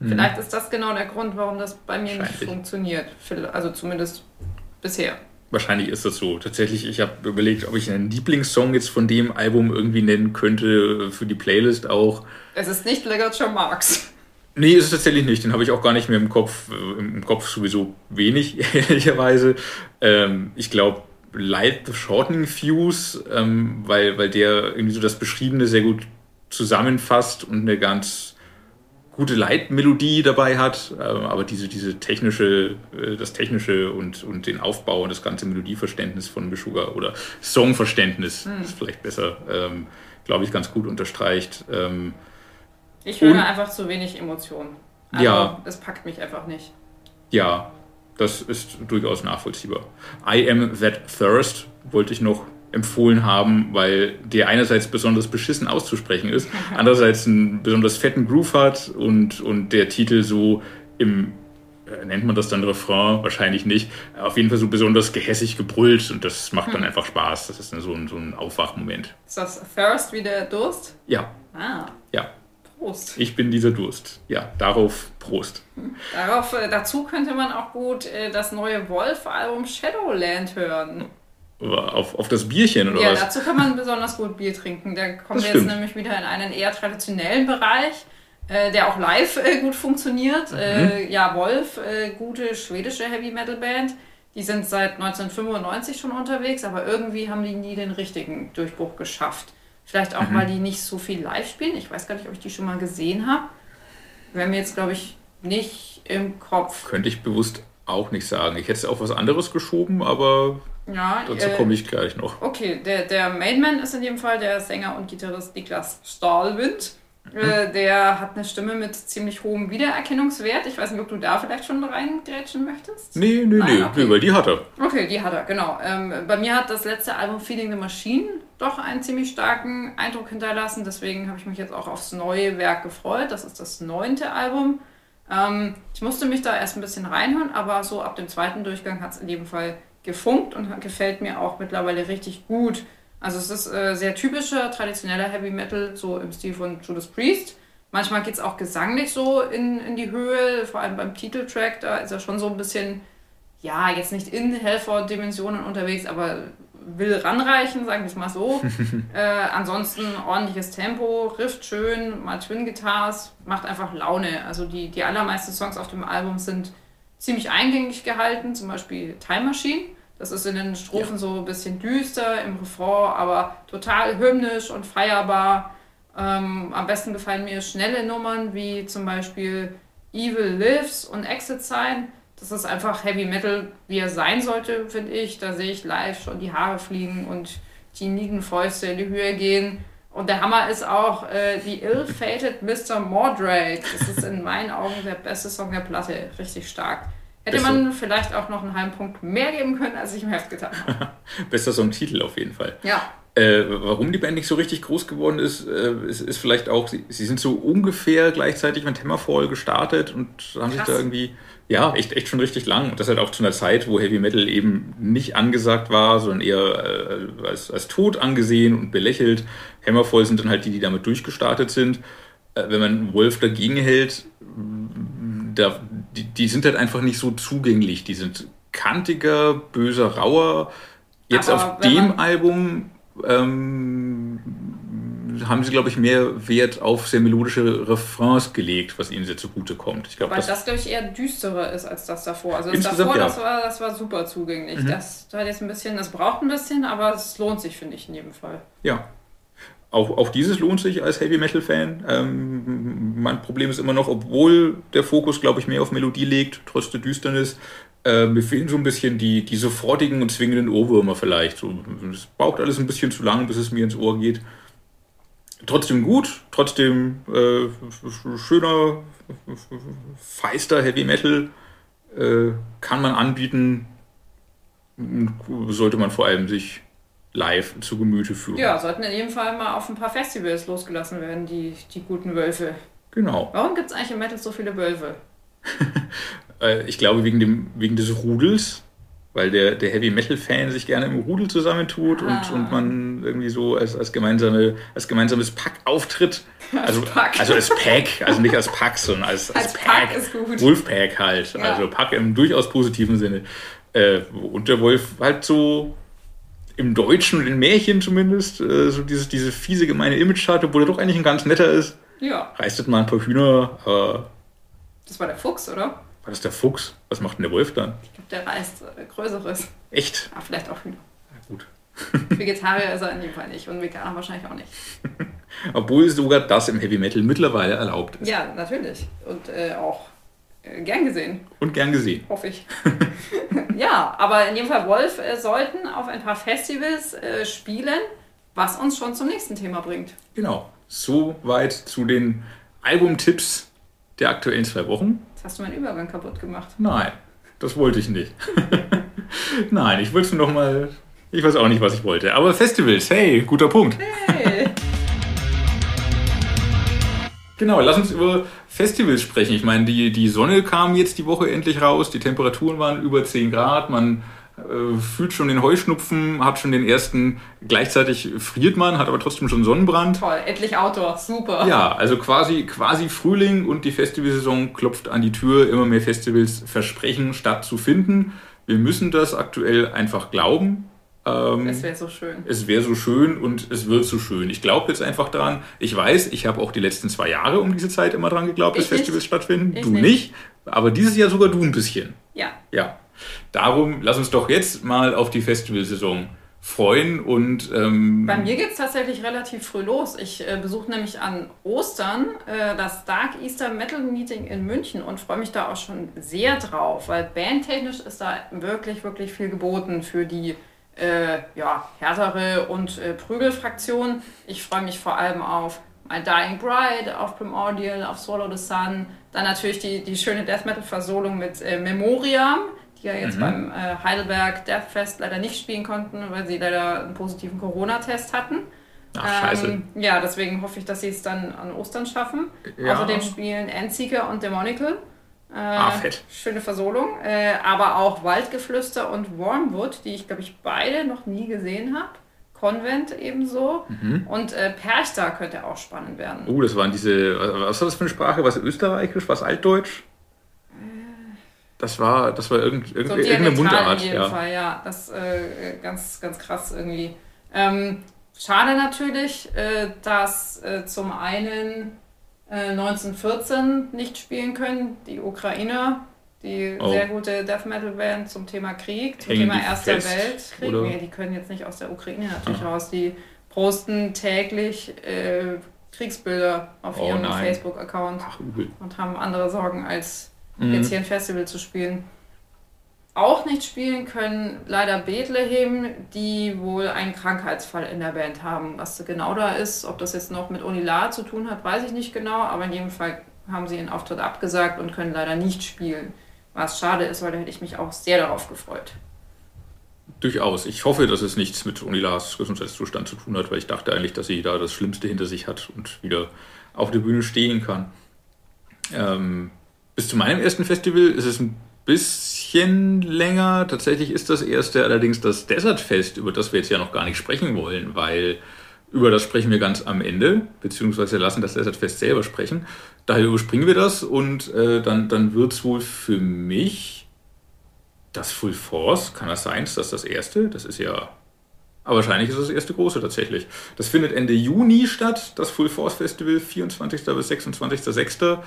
Mhm. Vielleicht ist das genau der Grund, warum das bei mir nicht funktioniert. Also zumindest bisher. Wahrscheinlich ist das so. Tatsächlich, ich habe überlegt, ob ich einen Lieblingssong jetzt von dem Album irgendwie nennen könnte, für die Playlist auch. Es ist nicht Ligature Marks. Nee, ist es tatsächlich nicht. Den habe ich auch gar nicht mehr im Kopf. Äh, Im Kopf sowieso wenig, ehrlicherweise. Ähm, ich glaube, Light the Shortening Fuse, ähm, weil, weil der irgendwie so das Beschriebene sehr gut zusammenfasst und eine ganz gute Leitmelodie dabei hat, äh, aber diese, diese technische, äh, das technische und, und den Aufbau und das ganze Melodieverständnis von Meshuggah oder Songverständnis hm. ist vielleicht besser, ähm, glaube ich, ganz gut unterstreicht. Ähm, ich höre einfach zu wenig Emotionen. Also, ja. Es packt mich einfach nicht. Ja, das ist durchaus nachvollziehbar. I Am That Thirst wollte ich noch empfohlen haben, weil der einerseits besonders beschissen auszusprechen ist, andererseits einen besonders fetten Groove hat und, und der Titel so im, äh, nennt man das dann Refrain? Wahrscheinlich nicht. Auf jeden Fall so besonders gehässig gebrüllt und das macht dann hm. einfach Spaß. Das ist dann so ein, so ein Aufwachmoment. Ist das Thirst wie der Durst? Ja. Ah. Ja. Prost. Ich bin dieser Durst. Ja, darauf Prost. Hm. Darauf, äh, dazu könnte man auch gut äh, das neue Wolf-Album Shadowland hören. Auf, auf das Bierchen oder ja, was? Ja, dazu kann man besonders gut Bier trinken. Da kommen wir jetzt nämlich wieder in einen eher traditionellen Bereich, äh, der auch live gut funktioniert. Mhm. Ja, Wolf, gute schwedische Heavy Metal Band. Die sind seit 1995 schon unterwegs, aber irgendwie haben die nie den richtigen Durchbruch geschafft. Vielleicht auch, mhm. weil die nicht so viel live spielen. Ich weiß gar nicht, ob ich die schon mal gesehen habe. Wäre mir jetzt, glaube ich, nicht im Kopf. Könnte ich bewusst auch nicht sagen. Ich hätte es auf was anderes geschoben, aber ja, dazu äh, komme ich gleich noch. Okay, der, der Mainman ist in dem Fall der Sänger und Gitarrist Niklas Stahlwind. Mhm. Äh, der hat eine Stimme mit ziemlich hohem Wiedererkennungswert. Ich weiß nicht, ob du da vielleicht schon reingrätschen möchtest. Nee, nee, Nein, nee, okay. nee, weil die hat er. Okay, die hat er, genau. Ähm, bei mir hat das letzte Album Feeding the Machine doch einen ziemlich starken Eindruck hinterlassen. Deswegen habe ich mich jetzt auch aufs neue Werk gefreut. Das ist das neunte Album. Ähm, ich musste mich da erst ein bisschen reinhören, aber so ab dem zweiten Durchgang hat es in jedem Fall gefunkt und gefällt mir auch mittlerweile richtig gut. Also es ist äh, sehr typischer, traditioneller Heavy Metal, so im Stil von Judas Priest. Manchmal geht es auch gesanglich so in, in die Höhe, vor allem beim Titeltrack, da ist er schon so ein bisschen, ja, jetzt nicht in Hellford-Dimensionen unterwegs, aber will ranreichen, sagen wir es mal so. äh, ansonsten ordentliches Tempo, rifft schön, mal Twin Guitars, macht einfach Laune. Also die, die allermeisten Songs auf dem Album sind ziemlich eingängig gehalten, zum Beispiel Time Machine. Das ist in den Strophen ja. so ein bisschen düster, im Refrain aber total hymnisch und feierbar. Ähm, am besten gefallen mir schnelle Nummern wie zum Beispiel Evil Lives und Exit Sign. Das ist einfach Heavy Metal, wie er sein sollte, finde ich. Da sehe ich live schon die Haare fliegen und die Niedenfäuste in die Höhe gehen. Und der Hammer ist auch äh, die Ill-Fated Mr. Mordrake. Das ist in meinen Augen der beste Song der Platte. Richtig stark. Hätte Beste. man vielleicht auch noch einen halben Punkt mehr geben können, als ich im Heft getan habe. Bester Songtitel auf jeden Fall. Ja. Äh, warum die Band nicht so richtig groß geworden ist, äh, ist, ist, vielleicht auch, sie, sie, sind so ungefähr gleichzeitig mit Hammerfall gestartet und haben Krass. sich da irgendwie, ja, echt, echt schon richtig lang. Und das halt auch zu einer Zeit, wo Heavy Metal eben nicht angesagt war, sondern eher äh, als, als tot angesehen und belächelt. Hammerfall sind dann halt die, die damit durchgestartet sind. Äh, wenn man Wolf dagegen hält, da, die, die sind halt einfach nicht so zugänglich. Die sind kantiger, böser, rauer. Jetzt Aber auf dem Album ähm, haben sie, glaube ich, mehr Wert auf sehr melodische Refrains gelegt, was ihnen sehr zugute kommt. Ich glaub, Weil das, das glaube ich, eher düsterer ist als das davor. Also das davor, ja. das, war, das war super zugänglich. Mhm. Das hat jetzt ein bisschen, das braucht ein bisschen, aber es lohnt sich, finde ich, in jedem Fall. Ja. Auch, auch dieses lohnt sich als Heavy Metal Fan. Ähm, mein Problem ist immer noch, obwohl der Fokus, glaube ich, mehr auf Melodie legt, trotz der Düsternis, äh, mir fehlen so ein bisschen die, die sofortigen und zwingenden Ohrwürmer vielleicht. So, es braucht alles ein bisschen zu lang, bis es mir ins Ohr geht. Trotzdem gut, trotzdem äh, schöner, feister Heavy Metal äh, kann man anbieten. Sollte man vor allem sich live zu Gemüte führen. Ja, sollten in jedem Fall mal auf ein paar Festivals losgelassen werden, die, die guten Wölfe. Genau. Warum gibt es eigentlich im Metal so viele Wölfe? Äh, ich glaube, wegen, dem, wegen des Rudels, weil der, der Heavy Metal-Fan sich gerne im Rudel zusammentut ah. und, und man irgendwie so als, als, gemeinsame, als gemeinsames Pack auftritt. Also, als Pack. also als Pack, also nicht als Pack, sondern als, als, als Pack. Pack ist gut. Wolfpack halt. Ja. Also Pack im durchaus positiven Sinne. Äh, und der Wolf halt so im Deutschen und in Märchen zumindest äh, so dieses, diese fiese, gemeine Image hat, obwohl er doch eigentlich ein ganz netter ist. Ja. Reistet mal ein paar Hühner, aber. Das war der Fuchs, oder? War das der Fuchs? Was macht denn der Wolf dann? Ich glaube, der reißt äh, Größeres. Echt? Aber vielleicht auch Hühner. Ja, gut. Vegetarier ist er in dem Fall nicht und Veganer wahrscheinlich auch nicht. Obwohl sogar das im Heavy Metal mittlerweile erlaubt ist. Ja, natürlich. Und äh, auch äh, gern gesehen. Und gern gesehen. Hoffe ich. ja, aber in jedem Fall, Wolf äh, sollten auf ein paar Festivals äh, spielen, was uns schon zum nächsten Thema bringt. Genau. Soweit zu den Albumtipps der aktuellen zwei Wochen. Hast du meinen Übergang kaputt gemacht. Nein, das wollte ich nicht. Nein, ich wollte noch mal. Ich weiß auch nicht, was ich wollte. Aber Festivals, hey, guter Punkt. Hey. Genau, lass uns über Festivals sprechen. Ich meine, die, die Sonne kam jetzt die Woche endlich raus, die Temperaturen waren über 10 Grad, man fühlt schon den Heuschnupfen, hat schon den ersten, gleichzeitig friert man, hat aber trotzdem schon Sonnenbrand. Toll, endlich Outdoor, super. Ja, also quasi, quasi Frühling und die Festivalsaison klopft an die Tür, immer mehr Festivals versprechen stattzufinden. Wir müssen das aktuell einfach glauben. Ähm, es wäre so schön. Es wäre so schön und es wird so schön. Ich glaube jetzt einfach daran. Ich weiß, ich habe auch die letzten zwei Jahre um diese Zeit immer dran geglaubt, dass Festivals stattfinden. Ich du nicht. nicht. Aber dieses Jahr sogar du ein bisschen. Ja. Ja. Darum lass uns doch jetzt mal auf die Festivalsaison freuen und ähm bei mir geht es tatsächlich relativ früh los. Ich äh, besuche nämlich an Ostern äh, das Dark Easter Metal Meeting in München und freue mich da auch schon sehr drauf, weil bandtechnisch ist da wirklich, wirklich viel geboten für die äh, ja, härtere und äh, Prügelfraktion. Ich freue mich vor allem auf My Dying Bride, auf Primordial, auf Swallow the Sun. Dann natürlich die, die schöne Death Metal Versolung mit äh, Memoriam die ja jetzt mhm. beim äh, Heidelberg Deathfest leider nicht spielen konnten, weil sie leider einen positiven Corona-Test hatten. Ach, scheiße. Ähm, ja, deswegen hoffe ich, dass sie es dann an Ostern schaffen. Ja. Außerdem spielen Endseeker und Demonical. Äh, ah, fett. Schöne Versolung. Äh, aber auch Waldgeflüster und Wormwood, die ich, glaube ich, beide noch nie gesehen habe. Konvent ebenso. Mhm. Und äh, Perchta könnte auch spannend werden. Oh, das waren diese, was war das für eine Sprache? Was österreichisch, was altdeutsch? Das war, das war irgend, irgend, so irgendeine Mundart. In jedem ja. Fall, ja. Das äh, ganz, ganz krass irgendwie. Ähm, schade natürlich, äh, dass äh, zum einen 1914 äh, nicht spielen können, die Ukrainer, die oh. sehr gute Death Metal Band zum Thema Krieg, zum Hängen Thema Erster Weltkrieg. Oder? Nee, die können jetzt nicht aus der Ukraine natürlich ah. raus. Die posten täglich äh, Kriegsbilder auf oh, ihrem Facebook-Account und haben andere Sorgen als mhm. jetzt hier ein Festival zu spielen. Auch nicht spielen können leider Bethlehem, die wohl einen Krankheitsfall in der Band haben. Was genau da ist, ob das jetzt noch mit Unilar zu tun hat, weiß ich nicht genau, aber in jedem Fall haben sie ihren Auftritt abgesagt und können leider nicht spielen. Was schade ist, weil da hätte ich mich auch sehr darauf gefreut. Durchaus. Ich hoffe, dass es nichts mit Unilars Gesundheitszustand zu tun hat, weil ich dachte eigentlich, dass sie da das Schlimmste hinter sich hat und wieder auf der Bühne stehen kann. Ähm, bis zu meinem ersten Festival ist es ein bisschen länger. Tatsächlich ist das erste allerdings das Desert Fest, über das wir jetzt ja noch gar nicht sprechen wollen, weil über das sprechen wir ganz am Ende, beziehungsweise lassen das Desert Fest selber sprechen. Daher überspringen wir das und äh, dann, dann wird es wohl für mich das Full Force. Kann das sein? Ist das das erste? Das ist ja. Aber wahrscheinlich ist das, das erste große tatsächlich. Das findet Ende Juni statt, das Full Force Festival, 24. bis 26.06.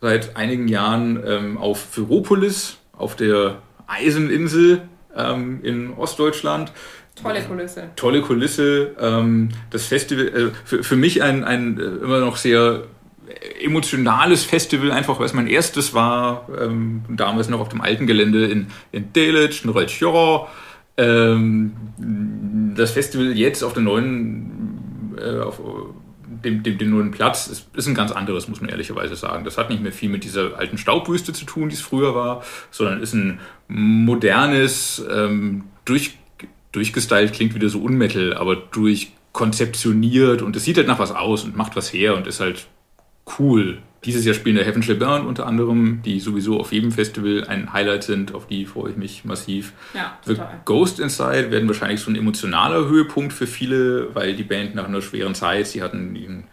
Seit einigen Jahren ähm, auf Ferropolis, auf der Eiseninsel ähm, in Ostdeutschland. Tolle Kulisse. Tolle Kulisse. Ähm, das Festival, also für, für mich ein, ein äh, immer noch sehr emotionales Festival, einfach weil es mein erstes war, ähm, damals noch auf dem alten Gelände in, in Delitzsch, in Rolchjor. Ähm, das Festival jetzt auf der neuen, äh, auf dem, dem, dem neuen Platz ist, ist ein ganz anderes, muss man ehrlicherweise sagen. Das hat nicht mehr viel mit dieser alten Staubwüste zu tun, die es früher war, sondern ist ein modernes, ähm, durch, durchgestylt klingt wieder so unmetal, aber durchkonzeptioniert und es sieht halt nach was aus und macht was her und ist halt cool. Dieses Jahr spielen der Heaven Shall Burn unter anderem, die sowieso auf jedem Festival ein Highlight sind, auf die freue ich mich massiv. Ja, total. The Ghost Inside werden wahrscheinlich so ein emotionaler Höhepunkt für viele, weil die Band nach einer schweren Zeit, sie hatten einen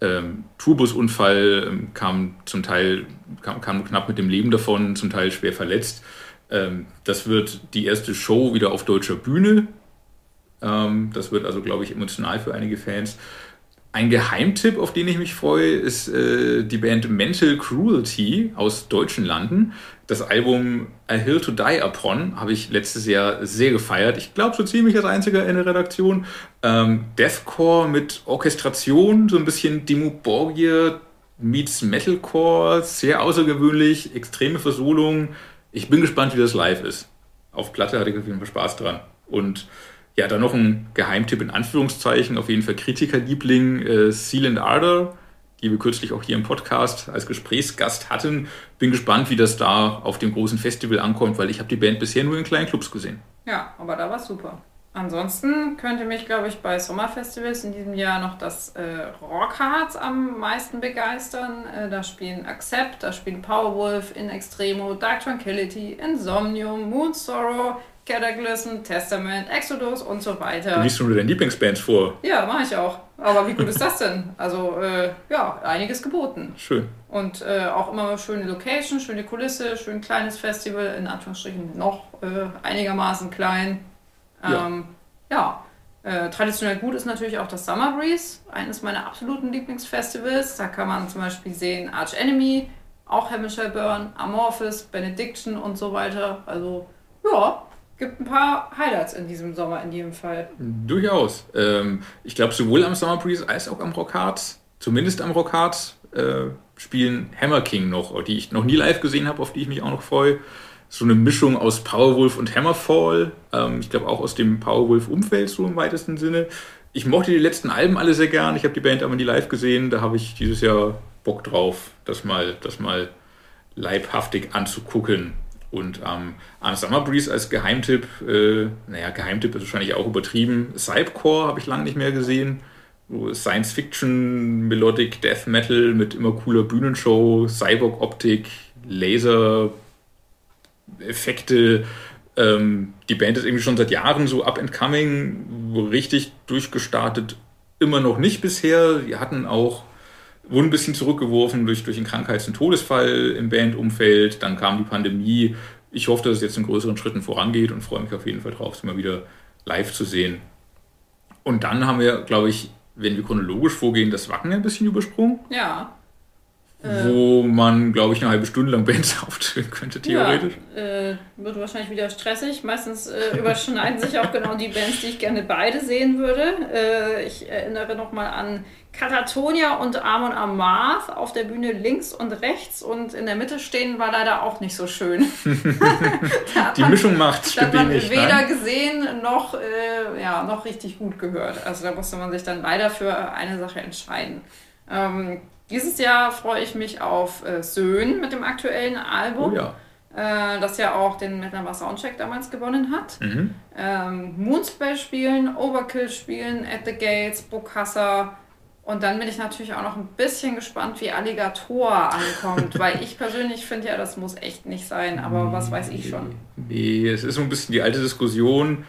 ähm, Tourbusunfall, ähm, kam zum Teil, kam, kam knapp mit dem Leben davon, zum Teil schwer verletzt. Ähm, das wird die erste Show wieder auf deutscher Bühne. Ähm, das wird also, glaube ich, emotional für einige Fans. Ein Geheimtipp, auf den ich mich freue, ist äh, die Band Mental Cruelty aus deutschen Landen. Das Album A Hill to Die Upon habe ich letztes Jahr sehr gefeiert. Ich glaube, so ziemlich als einziger in der Redaktion. Ähm, Deathcore mit Orchestration, so ein bisschen Demo Borgir meets Metalcore, sehr außergewöhnlich, extreme Versolung. Ich bin gespannt, wie das live ist. Auf Platte hatte ich auf jeden Fall Spaß dran. Und ja, dann noch ein Geheimtipp in Anführungszeichen, auf jeden Fall Kritikerliebling, äh, Seal and Ardor, die wir kürzlich auch hier im Podcast als Gesprächsgast hatten. Bin gespannt, wie das da auf dem großen Festival ankommt, weil ich habe die Band bisher nur in kleinen Clubs gesehen. Ja, aber da war super. Ansonsten könnte mich, glaube ich, bei Sommerfestivals in diesem Jahr noch das äh, Rockharz am meisten begeistern. Äh, da spielen Accept, da spielen Powerwolf, In Extremo, Dark Tranquility, Insomnium, Moon Sorrow, Cataclysm, Testament, Exodus und so weiter. Du liest schon wieder deine Lieblingsbands vor. Ja, mache ich auch. Aber wie gut ist das denn? Also, äh, ja, einiges geboten. Schön. Und äh, auch immer schöne Location, schöne Kulisse, schön kleines Festival, in Anführungsstrichen noch äh, einigermaßen klein. Ähm, ja. ja. Äh, traditionell gut ist natürlich auch das Summer Breeze, eines meiner absoluten Lieblingsfestivals. Da kann man zum Beispiel sehen Arch Enemy, auch Shall Burn, Amorphis, Benediction und so weiter. Also, ja, gibt ein paar Highlights in diesem Sommer in jedem Fall. Durchaus. Ähm, ich glaube, sowohl am Summer Breeze als auch am Rockharz, zumindest am Rockharz, äh, spielen Hammer King noch, die ich noch nie live gesehen habe, auf die ich mich auch noch freue. So eine Mischung aus Powerwolf und Hammerfall. Ähm, ich glaube auch aus dem Powerwolf-Umfeld, so im weitesten Sinne. Ich mochte die letzten Alben alle sehr gern. Ich habe die Band aber nie live gesehen. Da habe ich dieses Jahr Bock drauf, das mal, das mal leibhaftig anzugucken. Und ähm, am Summer Breeze als Geheimtipp, äh, naja, Geheimtipp ist wahrscheinlich auch übertrieben. Cypcore habe ich lange nicht mehr gesehen. Science Fiction, Melodic Death Metal mit immer cooler Bühnenshow, Cyborg-Optik, Laser-Effekte. Ähm, die Band ist irgendwie schon seit Jahren so up and coming, richtig durchgestartet. Immer noch nicht bisher. Die hatten auch wurden ein bisschen zurückgeworfen durch, durch einen Krankheits- und Todesfall im Bandumfeld. Dann kam die Pandemie. Ich hoffe, dass es jetzt in größeren Schritten vorangeht und freue mich auf jeden Fall drauf, es mal wieder live zu sehen. Und dann haben wir, glaube ich, wenn wir chronologisch vorgehen, das Wacken ein bisschen übersprungen. Ja. Wo man, glaube ich, eine halbe Stunde lang Bands auftreten könnte, theoretisch. Ja, äh, wird wahrscheinlich wieder stressig. Meistens äh, überschneiden sich auch genau die Bands, die ich gerne beide sehen würde. Äh, ich erinnere nochmal an Katatonia und Amon Amarth auf der Bühne links und rechts und in der Mitte stehen war leider auch nicht so schön. Die Mischung macht Da hat man nicht, weder nein? gesehen noch, äh, ja, noch richtig gut gehört. Also da musste man sich dann leider für eine Sache entscheiden. Ähm, dieses Jahr freue ich mich auf äh, Söhn mit dem aktuellen Album. Oh ja. äh, das ja auch den Metal Soundcheck damals gewonnen hat. Mhm. Ähm, Moonspell spielen, Overkill spielen, At the Gates, Bokassa. Und dann bin ich natürlich auch noch ein bisschen gespannt, wie Alligator ankommt, weil ich persönlich finde ja, das muss echt nicht sein, aber was weiß ich schon. Nee, es ist so ein bisschen die alte Diskussion,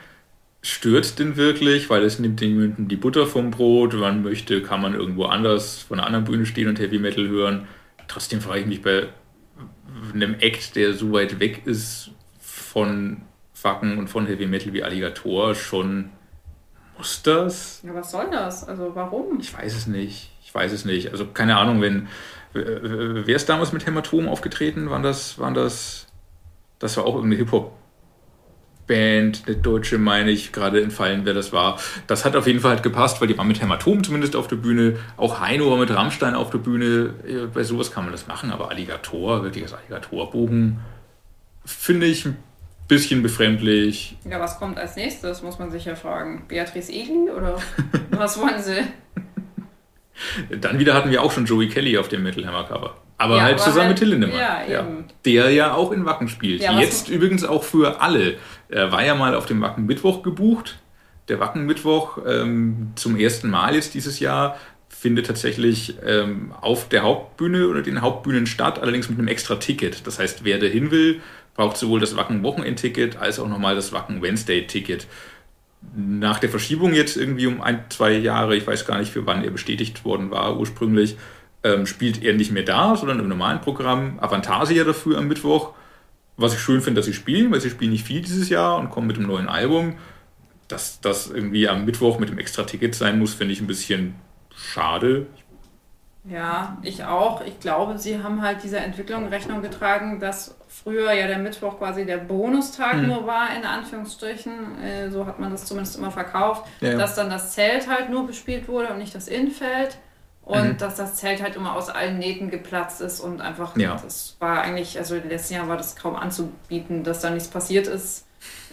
stört denn wirklich, weil es nimmt den jemandem die Butter vom Brot, wenn man möchte, kann man irgendwo anders von einer anderen Bühne stehen und Heavy Metal hören. Trotzdem frage ich mich bei einem Act, der so weit weg ist von Wacken und von Heavy Metal wie Alligator, schon muss das? Ja, was soll das? Also warum? Ich weiß es nicht. Ich weiß es nicht. Also keine Ahnung, wenn wer ist damals mit Hämatom aufgetreten? Waren das, waren das, das war auch irgendeine Hip-Hop Band, eine deutsche, meine ich, gerade entfallen, wer das war. Das hat auf jeden Fall halt gepasst, weil die waren mit Hämatom zumindest auf der Bühne. Auch Heino war mit Rammstein auf der Bühne. Bei sowas kann man das machen, aber Alligator, wirklich das Alligatorbogen, finde ich ein bisschen befremdlich. Ja, was kommt als nächstes, muss man sich ja fragen. Beatrice Egli oder was wollen sie? Dann wieder hatten wir auch schon Joey Kelly auf dem Metal Hammer Cover. Aber ja, halt aber zusammen halt, mit Till Lindemann. Ja, ja. Der ja auch in Wacken spielt. Jetzt übrigens auch für alle. Er war ja mal auf dem Wacken Mittwoch gebucht. Der Wacken Mittwoch ähm, zum ersten Mal jetzt dieses Jahr findet tatsächlich ähm, auf der Hauptbühne oder den Hauptbühnen statt, allerdings mit einem extra Ticket. Das heißt, wer dahin will, braucht sowohl das Wacken Wochenend-Ticket als auch nochmal das Wacken Wednesday-Ticket. Nach der Verschiebung jetzt irgendwie um ein, zwei Jahre, ich weiß gar nicht, für wann er bestätigt worden war ursprünglich, ähm, spielt er nicht mehr da, sondern im normalen Programm. Avantasia dafür am Mittwoch. Was ich schön finde, dass sie spielen, weil sie spielen nicht viel dieses Jahr und kommen mit einem neuen Album. Dass das irgendwie am Mittwoch mit dem extra Ticket sein muss, finde ich ein bisschen schade. Ja, ich auch. Ich glaube, sie haben halt dieser Entwicklung Rechnung getragen, dass früher ja der Mittwoch quasi der Bonustag hm. nur war, in Anführungsstrichen. Äh, so hat man das zumindest immer verkauft. Ja. Dass dann das Zelt halt nur bespielt wurde und nicht das Innenfeld. Und mhm. dass das Zelt halt immer aus allen Nähten geplatzt ist und einfach, ja. das war eigentlich, also im letzten Jahr war das kaum anzubieten, dass da nichts passiert ist.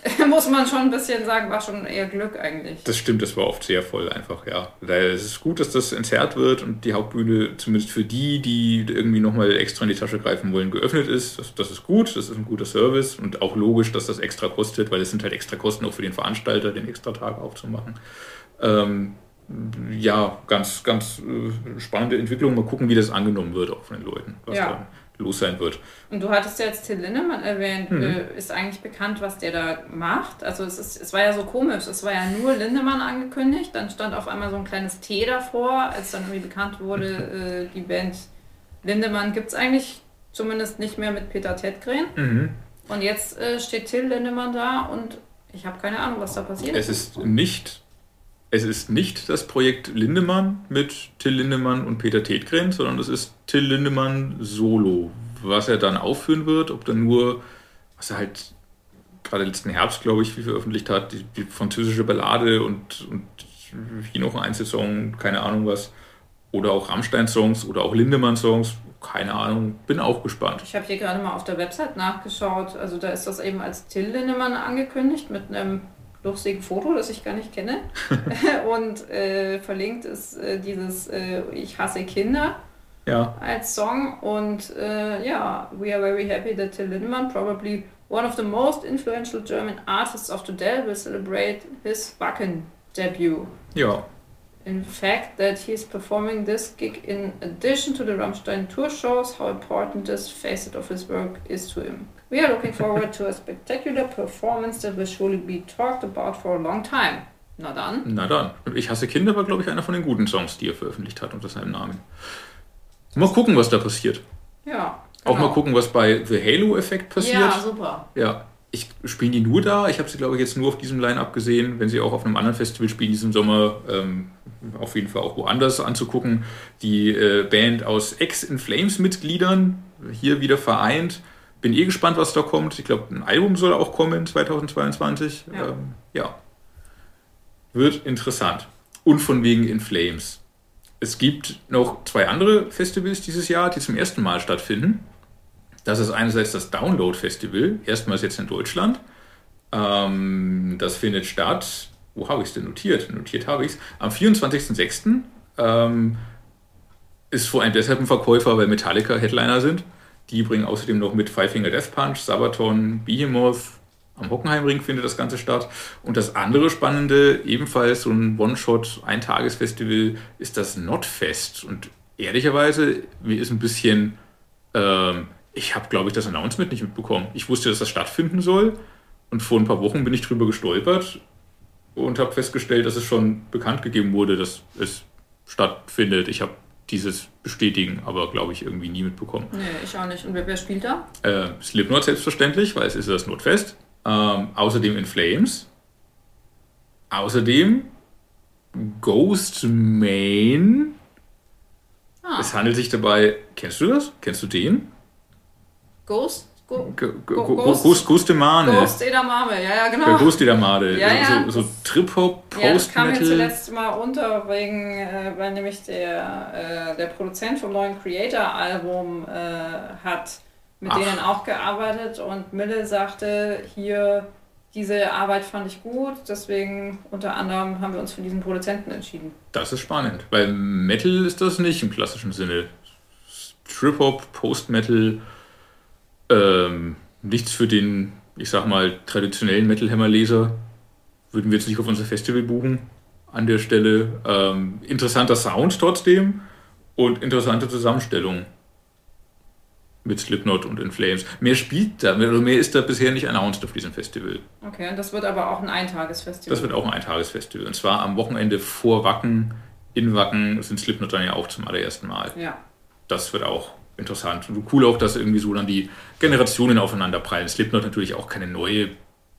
Muss man schon ein bisschen sagen, war schon eher Glück eigentlich. Das stimmt, das war oft sehr voll einfach, ja. Es ist gut, dass das entzerrt wird und die Hauptbühne zumindest für die, die irgendwie nochmal extra in die Tasche greifen wollen, geöffnet ist. Das, das ist gut, das ist ein guter Service und auch logisch, dass das extra kostet, weil es sind halt extra Kosten auch für den Veranstalter, den extra Tag aufzumachen. Ähm, ja, ganz, ganz äh, spannende Entwicklung. Mal gucken, wie das angenommen wird auch von den Leuten, was ja. da los sein wird. Und du hattest ja jetzt Till Lindemann erwähnt. Mhm. Äh, ist eigentlich bekannt, was der da macht? Also es, ist, es war ja so komisch. Es war ja nur Lindemann angekündigt. Dann stand auf einmal so ein kleines T davor, als dann irgendwie bekannt wurde, äh, die Band Lindemann gibt es eigentlich zumindest nicht mehr mit Peter Tedgren. Mhm. Und jetzt äh, steht Till Lindemann da und ich habe keine Ahnung, was da passiert. Es ist nicht es ist nicht das Projekt Lindemann mit Till Lindemann und Peter Tetgren, sondern es ist Till Lindemann solo. Was er dann aufführen wird, ob dann nur, was er halt gerade letzten Herbst, glaube ich, wie veröffentlicht hat, die, die französische Ballade und, und hier noch ein Einzelsong, keine Ahnung was, oder auch Rammstein-Songs oder auch Lindemann-Songs, keine Ahnung, bin auch gespannt. Ich habe hier gerade mal auf der Website nachgeschaut, also da ist das eben als Till Lindemann angekündigt mit einem lustigen Foto, das ich gar nicht kenne. und äh, verlinkt ist äh, dieses äh, Ich hasse Kinder ja. als Song. Und äh, ja, we are very happy that Till Lindemann, probably one of the most influential German artists of today, will celebrate his Wacken debut. Ja. In fact, that he's performing this gig in addition to the Rammstein tour shows how important this facet of his work is to him. We are looking forward to a spectacular performance that will surely be talked about for a long time. Na dann. Na dann. Ich hasse Kinder war, glaube ich, einer von den guten Songs, die er veröffentlicht hat unter seinem Namen. Mal gucken, was da passiert. Ja. Genau. Auch mal gucken, was bei The Halo-Effekt passiert. Ja, super. Ja. Ich spiele die nur da. Ich habe sie, glaube ich, jetzt nur auf diesem Line-Up gesehen. Wenn sie auch auf einem anderen Festival spielen diesen Sommer, ähm, auf jeden Fall auch woanders anzugucken. Die äh, Band aus Ex-In Flames-Mitgliedern, hier wieder vereint bin eh gespannt, was da kommt. Ich glaube, ein Album soll auch kommen 2022. Ja. Ähm, ja. Wird interessant. Und von wegen In Flames. Es gibt noch zwei andere Festivals dieses Jahr, die zum ersten Mal stattfinden. Das ist einerseits das Download Festival, erstmals jetzt in Deutschland. Ähm, das findet statt, wo habe ich es denn notiert? Notiert habe ich es. Am 24.06. Ähm, ist vor allem deshalb ein Verkäufer, weil Metallica Headliner sind. Die bringen außerdem noch mit Five Finger Death Punch, Sabaton, Behemoth. Am Hockenheimring findet das Ganze statt. Und das andere Spannende, ebenfalls so ein One-Shot, Ein-Tages-Festival, ist das Notfest. Und ehrlicherweise, mir ist ein bisschen, ähm, ich habe, glaube ich, das Announcement nicht mitbekommen. Ich wusste, dass das stattfinden soll. Und vor ein paar Wochen bin ich drüber gestolpert und habe festgestellt, dass es schon bekannt gegeben wurde, dass es stattfindet. Ich habe dieses bestätigen, aber glaube ich irgendwie nie mitbekommen. Nee, ich auch nicht. Und wer, wer spielt da? Äh, Slipknot selbstverständlich, weil es ist das Notfest. Ähm, außerdem in Flames. Außerdem Ghost Main. Ah. Es handelt sich dabei, kennst du das? Kennst du den? Ghost? Go, Ghost, Edamame. Ja, ja, genau. Ghost Edamame. Ja, ja. So, so Trip-Hop, Post-Metal. Ja, das kam mir zuletzt mal unter, wegen, äh, weil nämlich der, äh, der Produzent vom neuen Creator-Album äh, hat mit Ach. denen auch gearbeitet und Mille sagte, hier, diese Arbeit fand ich gut, deswegen unter anderem haben wir uns für diesen Produzenten entschieden. Das ist spannend, weil Metal ist das nicht im klassischen Sinne. Trip-Hop, Post-Metal, ähm, nichts für den, ich sag mal, traditionellen Metal Hammer-Leser. Würden wir jetzt nicht auf unser Festival buchen an der Stelle. Ähm, interessanter Sound trotzdem und interessante Zusammenstellung mit Slipknot und In Flames. Mehr spielt da, mehr, mehr ist da bisher nicht announced auf diesem Festival. Okay, und das wird aber auch ein Eintagesfestival. Das wird auch ein Eintagesfestival. Und zwar am Wochenende vor Wacken. In Wacken sind Slipknot dann ja auch zum allerersten Mal. Ja. Das wird auch interessant. Und cool auch, dass irgendwie so dann die Generationen aufeinander prallen. Slipknot natürlich auch keine neue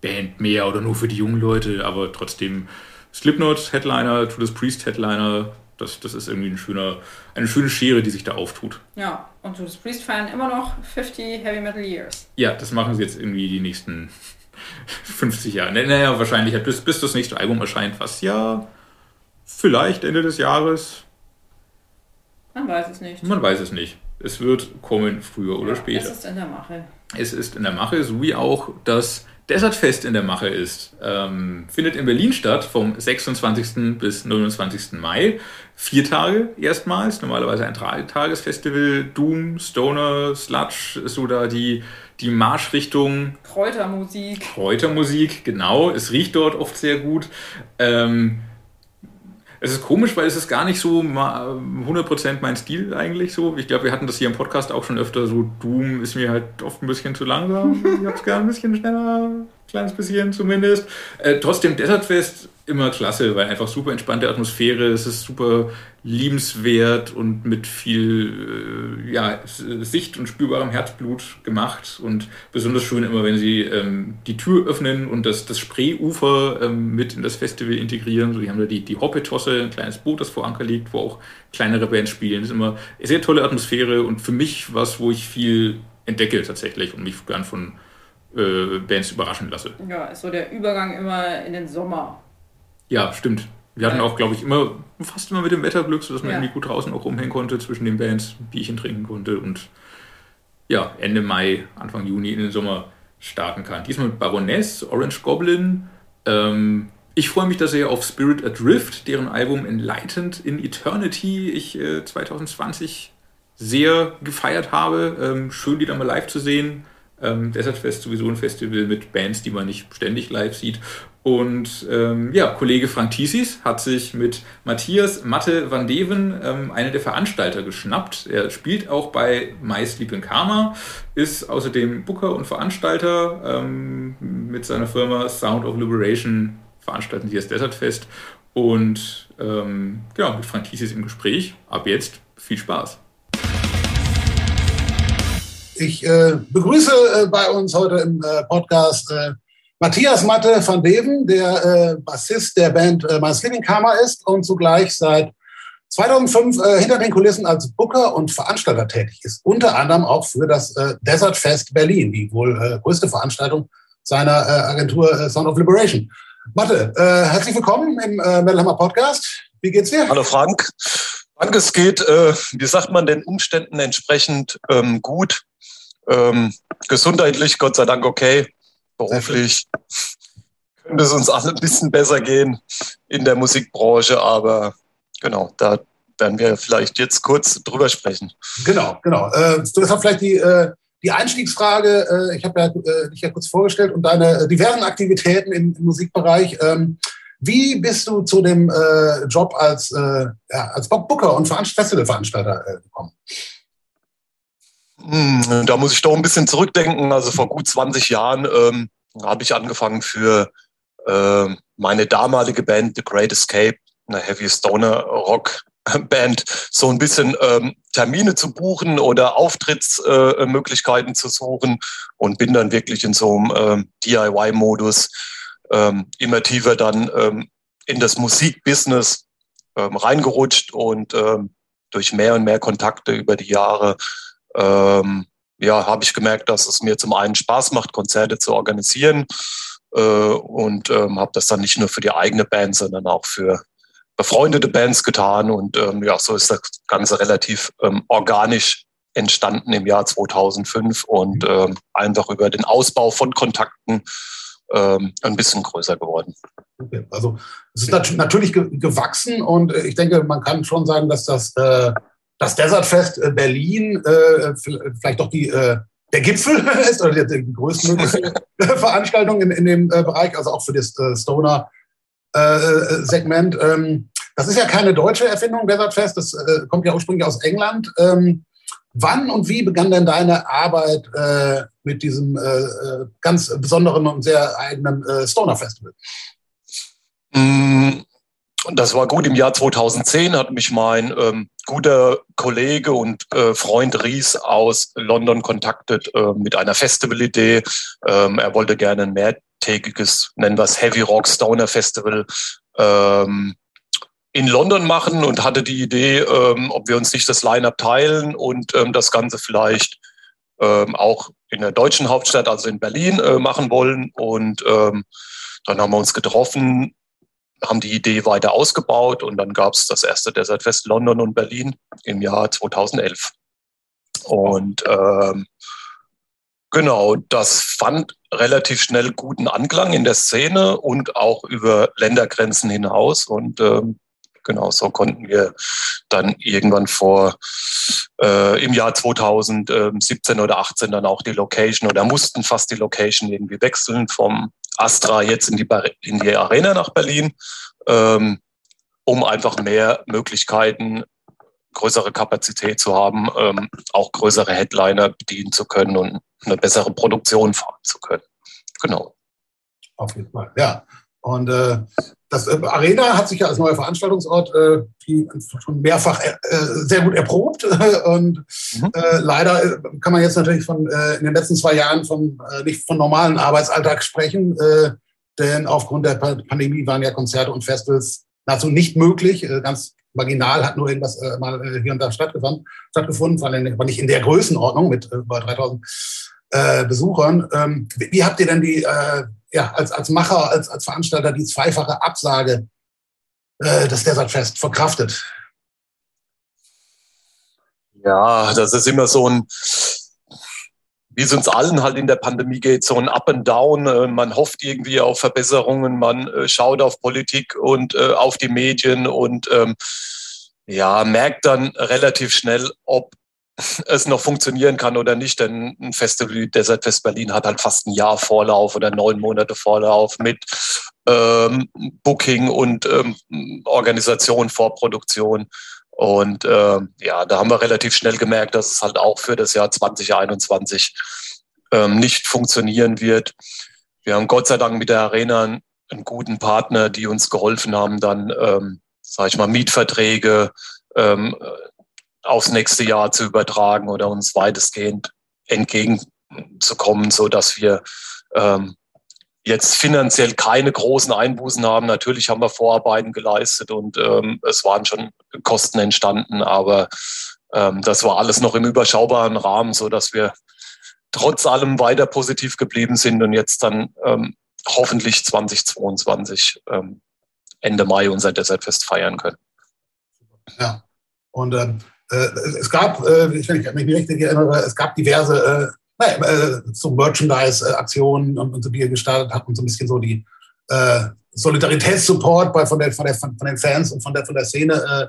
Band mehr oder nur für die jungen Leute, aber trotzdem Slipknot Headliner, Judas Priest Headliner, das, das ist irgendwie ein schöner, eine schöne Schere, die sich da auftut. Ja, und Judas Priest feiern immer noch 50 Heavy Metal Years. Ja, das machen sie jetzt irgendwie die nächsten 50 Jahre. Naja, wahrscheinlich bis, bis das nächste Album erscheint, was ja vielleicht Ende des Jahres. Man weiß es nicht. Man weiß es nicht. Es wird kommen, früher oder ja, später. Es ist in der Mache. Es ist in der Mache, so wie auch das Desertfest in der Mache ist. Ähm, findet in Berlin statt vom 26. bis 29. Mai. Vier Tage erstmals, normalerweise ein Tagesfestival. Doom, Stoner, Sludge ist so da die, die Marschrichtung. Kräutermusik. Kräutermusik, genau. Es riecht dort oft sehr gut. Ähm, es ist komisch, weil es ist gar nicht so 100% mein Stil eigentlich so. Ich glaube, wir hatten das hier im Podcast auch schon öfter so. Doom ist mir halt oft ein bisschen zu langsam. Ich hab's gerne ein bisschen schneller, ein kleines bisschen zumindest. Äh, trotzdem Desertfest immer klasse, weil einfach super entspannte Atmosphäre, es ist super liebenswert und mit viel äh, ja, Sicht und spürbarem Herzblut gemacht und besonders schön immer, wenn sie ähm, die Tür öffnen und das, das Spreeufer ähm, mit in das Festival integrieren. So, die haben da die, die Hoppetosse, ein kleines Boot, das vor Anker liegt, wo auch kleinere Bands spielen. Das ist immer eine sehr tolle Atmosphäre und für mich was, wo ich viel entdecke tatsächlich und mich gern von äh, Bands überraschen lasse. Ja, ist so der Übergang immer in den Sommer. Ja, stimmt. Wir hatten auch, glaube ich, immer, fast immer mit dem Wetterglück, sodass man ja. irgendwie gut draußen auch rumhängen konnte, zwischen den Bands Bierchen trinken konnte und ja, Ende Mai, Anfang Juni in den Sommer starten kann. Diesmal mit Baroness, Orange Goblin. Ähm, ich freue mich da sehr auf Spirit Adrift, deren Album Enlightened in Eternity ich äh, 2020 sehr gefeiert habe. Ähm, schön, die da mal live zu sehen. Ähm, Desert Fest sowieso ein Festival mit Bands, die man nicht ständig live sieht. Und ähm, ja, Kollege Frank Thiesis hat sich mit Matthias Matte van Deven ähm, eine der Veranstalter geschnappt. Er spielt auch bei My Sleep in Karma, ist außerdem Booker und Veranstalter ähm, mit seiner Firma Sound of Liberation veranstalten sie das Desert Fest. Und ähm, genau, mit Frank Thiesis im Gespräch. Ab jetzt viel Spaß. Ich äh, begrüße äh, bei uns heute im äh, Podcast äh, Matthias Matte van Deven, der äh, Bassist der Band äh, My Sleeping Karma ist und zugleich seit 2005 äh, hinter den Kulissen als Booker und Veranstalter tätig ist. Unter anderem auch für das äh, Desert Fest Berlin, die wohl äh, größte Veranstaltung seiner äh, Agentur äh, Sound of Liberation. Matte, äh, herzlich willkommen im äh, Metal Hammer Podcast. Wie geht's dir? Hallo Frank. Danke, es geht, äh, wie sagt man, den Umständen entsprechend ähm, gut. Ähm, gesundheitlich, Gott sei Dank, okay beruflich könnte es uns alle ein bisschen besser gehen in der Musikbranche, aber genau, da werden wir vielleicht jetzt kurz drüber sprechen. Genau, genau. Äh, deshalb vielleicht die, äh, die Einstiegsfrage, äh, ich habe ja, äh, dich ja kurz vorgestellt und deine diversen Aktivitäten im, im Musikbereich. Ähm, wie bist du zu dem äh, Job als, äh, ja, als Booker und Festivalveranstalter äh, gekommen? Hm, da muss ich doch ein bisschen zurückdenken. Also vor gut 20 Jahren ähm, habe ich angefangen für äh, meine damalige Band The Great Escape, eine Heavy Stoner Rock Band, so ein bisschen ähm, Termine zu buchen oder Auftrittsmöglichkeiten äh, zu suchen und bin dann wirklich in so einem ähm, DIY-Modus ähm, immer tiefer dann ähm, in das Musikbusiness ähm, reingerutscht und durch mehr und mehr Kontakte über die Jahre ähm, ja, habe ich gemerkt, dass es mir zum einen Spaß macht, Konzerte zu organisieren äh, und ähm, habe das dann nicht nur für die eigene Band, sondern auch für befreundete Bands getan und ähm, ja, so ist das Ganze relativ ähm, organisch entstanden im Jahr 2005 und ähm, einfach über den Ausbau von Kontakten ähm, ein bisschen größer geworden. Okay. Also es ist nat natürlich ge gewachsen und äh, ich denke, man kann schon sagen, dass das, äh, das Desertfest äh, Berlin äh, vielleicht doch die, äh, der Gipfel ist oder die, die größtmögliche Veranstaltung in, in dem äh, Bereich, also auch für das Stoner-Segment. Ähm, das ist ja keine deutsche Erfindung, Desertfest, das kommt ja ursprünglich aus England. Ähm, Wann und wie begann denn deine Arbeit äh, mit diesem äh, äh, ganz besonderen und sehr eigenen äh, Stoner Festival? Mm, das war gut im Jahr 2010, hat mich mein ähm, guter Kollege und äh, Freund Ries aus London kontaktet äh, mit einer Festivalidee. Ähm, er wollte gerne ein mehrtägiges, nennen wir es Heavy Rock Stoner Festival ähm, in London machen und hatte die Idee, ähm, ob wir uns nicht das Line-up teilen und ähm, das Ganze vielleicht ähm, auch in der deutschen Hauptstadt, also in Berlin, äh, machen wollen. Und ähm, dann haben wir uns getroffen, haben die Idee weiter ausgebaut und dann gab es das erste Desert Fest London und Berlin im Jahr 2011. Und ähm, genau, das fand relativ schnell guten Anklang in der Szene und auch über Ländergrenzen hinaus. Und ähm, Genau, so konnten wir dann irgendwann vor äh, im Jahr 2017 oder 18 dann auch die Location oder mussten fast die Location irgendwie wechseln vom Astra jetzt in die, in die Arena nach Berlin, ähm, um einfach mehr Möglichkeiten, größere Kapazität zu haben, ähm, auch größere Headliner bedienen zu können und eine bessere Produktion fahren zu können. Genau. Auf jeden Fall, ja. Und äh, das äh, Arena hat sich ja als neuer Veranstaltungsort äh, schon mehrfach äh, äh sehr gut erprobt. Und mhm. äh, leider äh, kann man jetzt natürlich von in den letzten zwei Jahren von nicht von normalen Arbeitsalltag sprechen, denn aufgrund der Pandemie waren ja Konzerte und Festivals nahezu nicht möglich. ganz marginal hat nur irgendwas mal hier und da stattgefunden, stattgefunden, aber nicht in der Größenordnung mit über 3000 Besuchern. Ähm, wie habt ihr denn die ja, als, als Macher, als, als Veranstalter die zweifache Absage äh, des Desertfest verkraftet? Ja, das ist immer so ein, wie es uns allen halt in der Pandemie geht, so ein Up and Down. Äh, man hofft irgendwie auf Verbesserungen, man äh, schaut auf Politik und äh, auf die Medien und ähm, ja, merkt dann relativ schnell, ob es noch funktionieren kann oder nicht. Denn ein Festival wie Desert Fest Berlin hat halt fast ein Jahr Vorlauf oder neun Monate Vorlauf mit ähm, Booking und ähm, Organisation, Vorproduktion. Und ähm, ja, da haben wir relativ schnell gemerkt, dass es halt auch für das Jahr 2021 ähm, nicht funktionieren wird. Wir haben Gott sei Dank mit der Arena einen, einen guten Partner, die uns geholfen haben, dann, ähm, sage ich mal, Mietverträge ähm, aufs nächste Jahr zu übertragen oder uns weitestgehend entgegenzukommen, so dass wir ähm, jetzt finanziell keine großen Einbußen haben. Natürlich haben wir Vorarbeiten geleistet und ähm, es waren schon Kosten entstanden, aber ähm, das war alles noch im überschaubaren Rahmen, so dass wir trotz allem weiter positiv geblieben sind und jetzt dann ähm, hoffentlich 2022 ähm, Ende Mai unser Desertfest feiern können. Ja, und ähm, äh, es gab, äh, ich, wenn ich mich richtig erinnere, es gab diverse äh, äh, so Merchandise-Aktionen und, so, die ihr gestartet habt und so ein bisschen so die äh, Solidaritätssupport von, der, von, der, von den Fans und von der, von der Szene äh,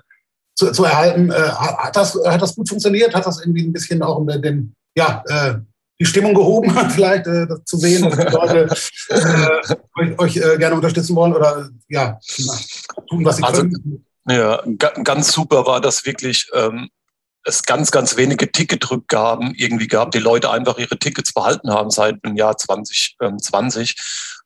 zu, zu erhalten. Äh, hat, das, hat das gut funktioniert? Hat das irgendwie ein bisschen auch den, ja, äh, die Stimmung gehoben, vielleicht äh, zu sehen, dass die Leute äh, euch, euch äh, gerne unterstützen wollen oder ja, tun, was sie also, können. Ja, ganz super war das wirklich. Ähm, es ganz, ganz wenige Ticketrückgaben irgendwie gab, die Leute einfach ihre Tickets behalten haben seit dem Jahr 2020.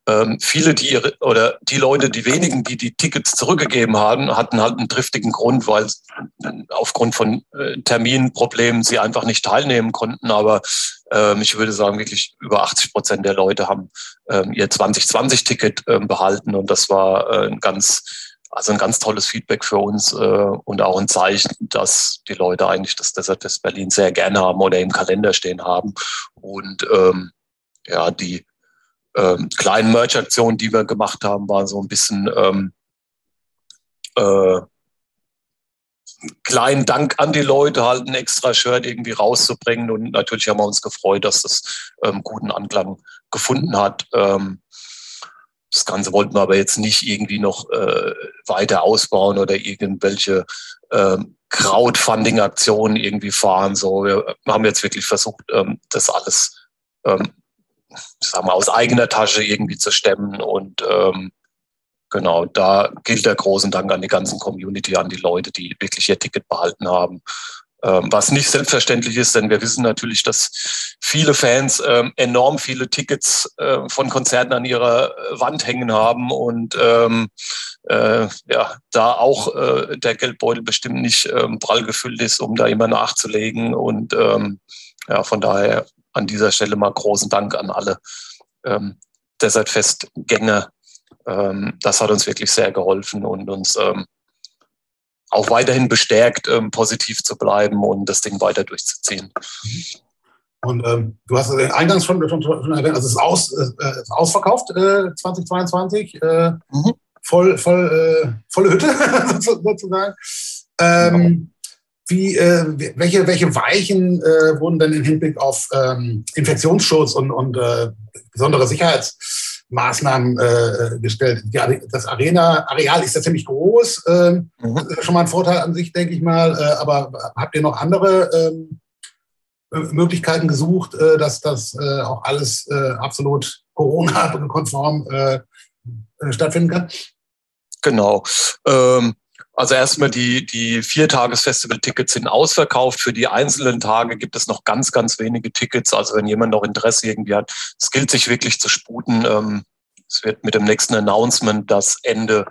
Ähm, viele, die ihre, oder die Leute, die wenigen, die die Tickets zurückgegeben haben, hatten halt einen triftigen Grund, weil aufgrund von äh, Terminproblemen sie einfach nicht teilnehmen konnten. Aber ähm, ich würde sagen, wirklich über 80 Prozent der Leute haben ähm, ihr 2020-Ticket ähm, behalten und das war äh, ein ganz also ein ganz tolles Feedback für uns äh, und auch ein Zeichen, dass die Leute eigentlich das Desert Fest Berlin sehr gerne haben oder im Kalender stehen haben. Und ähm, ja, die ähm, kleinen Merch-Aktionen, die wir gemacht haben, waren so ein bisschen ähm, äh, kleinen Dank an die Leute, halt ein extra Shirt irgendwie rauszubringen. Und natürlich haben wir uns gefreut, dass das ähm, guten Anklang gefunden hat. Ähm, das Ganze wollten wir aber jetzt nicht irgendwie noch äh, weiter ausbauen oder irgendwelche ähm, Crowdfunding-Aktionen irgendwie fahren. So, wir haben jetzt wirklich versucht, ähm, das alles, ähm, sagen wir, aus eigener Tasche irgendwie zu stemmen. Und ähm, genau, da gilt der großen Dank an die ganzen Community, an die Leute, die wirklich ihr Ticket behalten haben. Ähm, was nicht selbstverständlich ist, denn wir wissen natürlich, dass viele Fans ähm, enorm viele Tickets äh, von Konzerten an ihrer äh, Wand hängen haben und ähm, äh, ja, da auch äh, der Geldbeutel bestimmt nicht ähm, prall gefüllt ist, um da immer nachzulegen. Und ähm, ja, von daher an dieser Stelle mal großen Dank an alle ähm, Desert-Festgänger. Ähm, das hat uns wirklich sehr geholfen und uns ähm, auch weiterhin bestärkt, ähm, positiv zu bleiben und das Ding weiter durchzuziehen. Und ähm, du hast den Eingangs schon, schon, schon erwähnt, also es ist, aus, äh, ist ausverkauft äh, 2022, äh, mhm. voll, voll, äh, volle Hütte sozusagen. Ähm, wie, äh, welche, welche Weichen äh, wurden denn im Hinblick auf ähm, Infektionsschutz und, und äh, besondere Sicherheits Maßnahmen äh, gestellt. Ja, das Arena-Areal ist ja ziemlich groß. Ähm, mhm. schon mal ein Vorteil an sich, denke ich mal. Äh, aber habt ihr noch andere ähm, Möglichkeiten gesucht, äh, dass das äh, auch alles äh, absolut Corona-konform äh, stattfinden kann? Genau. Ähm also erstmal die, die Viertages-Festival-Tickets sind ausverkauft. Für die einzelnen Tage gibt es noch ganz, ganz wenige Tickets. Also wenn jemand noch Interesse irgendwie hat, es gilt sich wirklich zu sputen. Ähm, es wird mit dem nächsten Announcement das Ende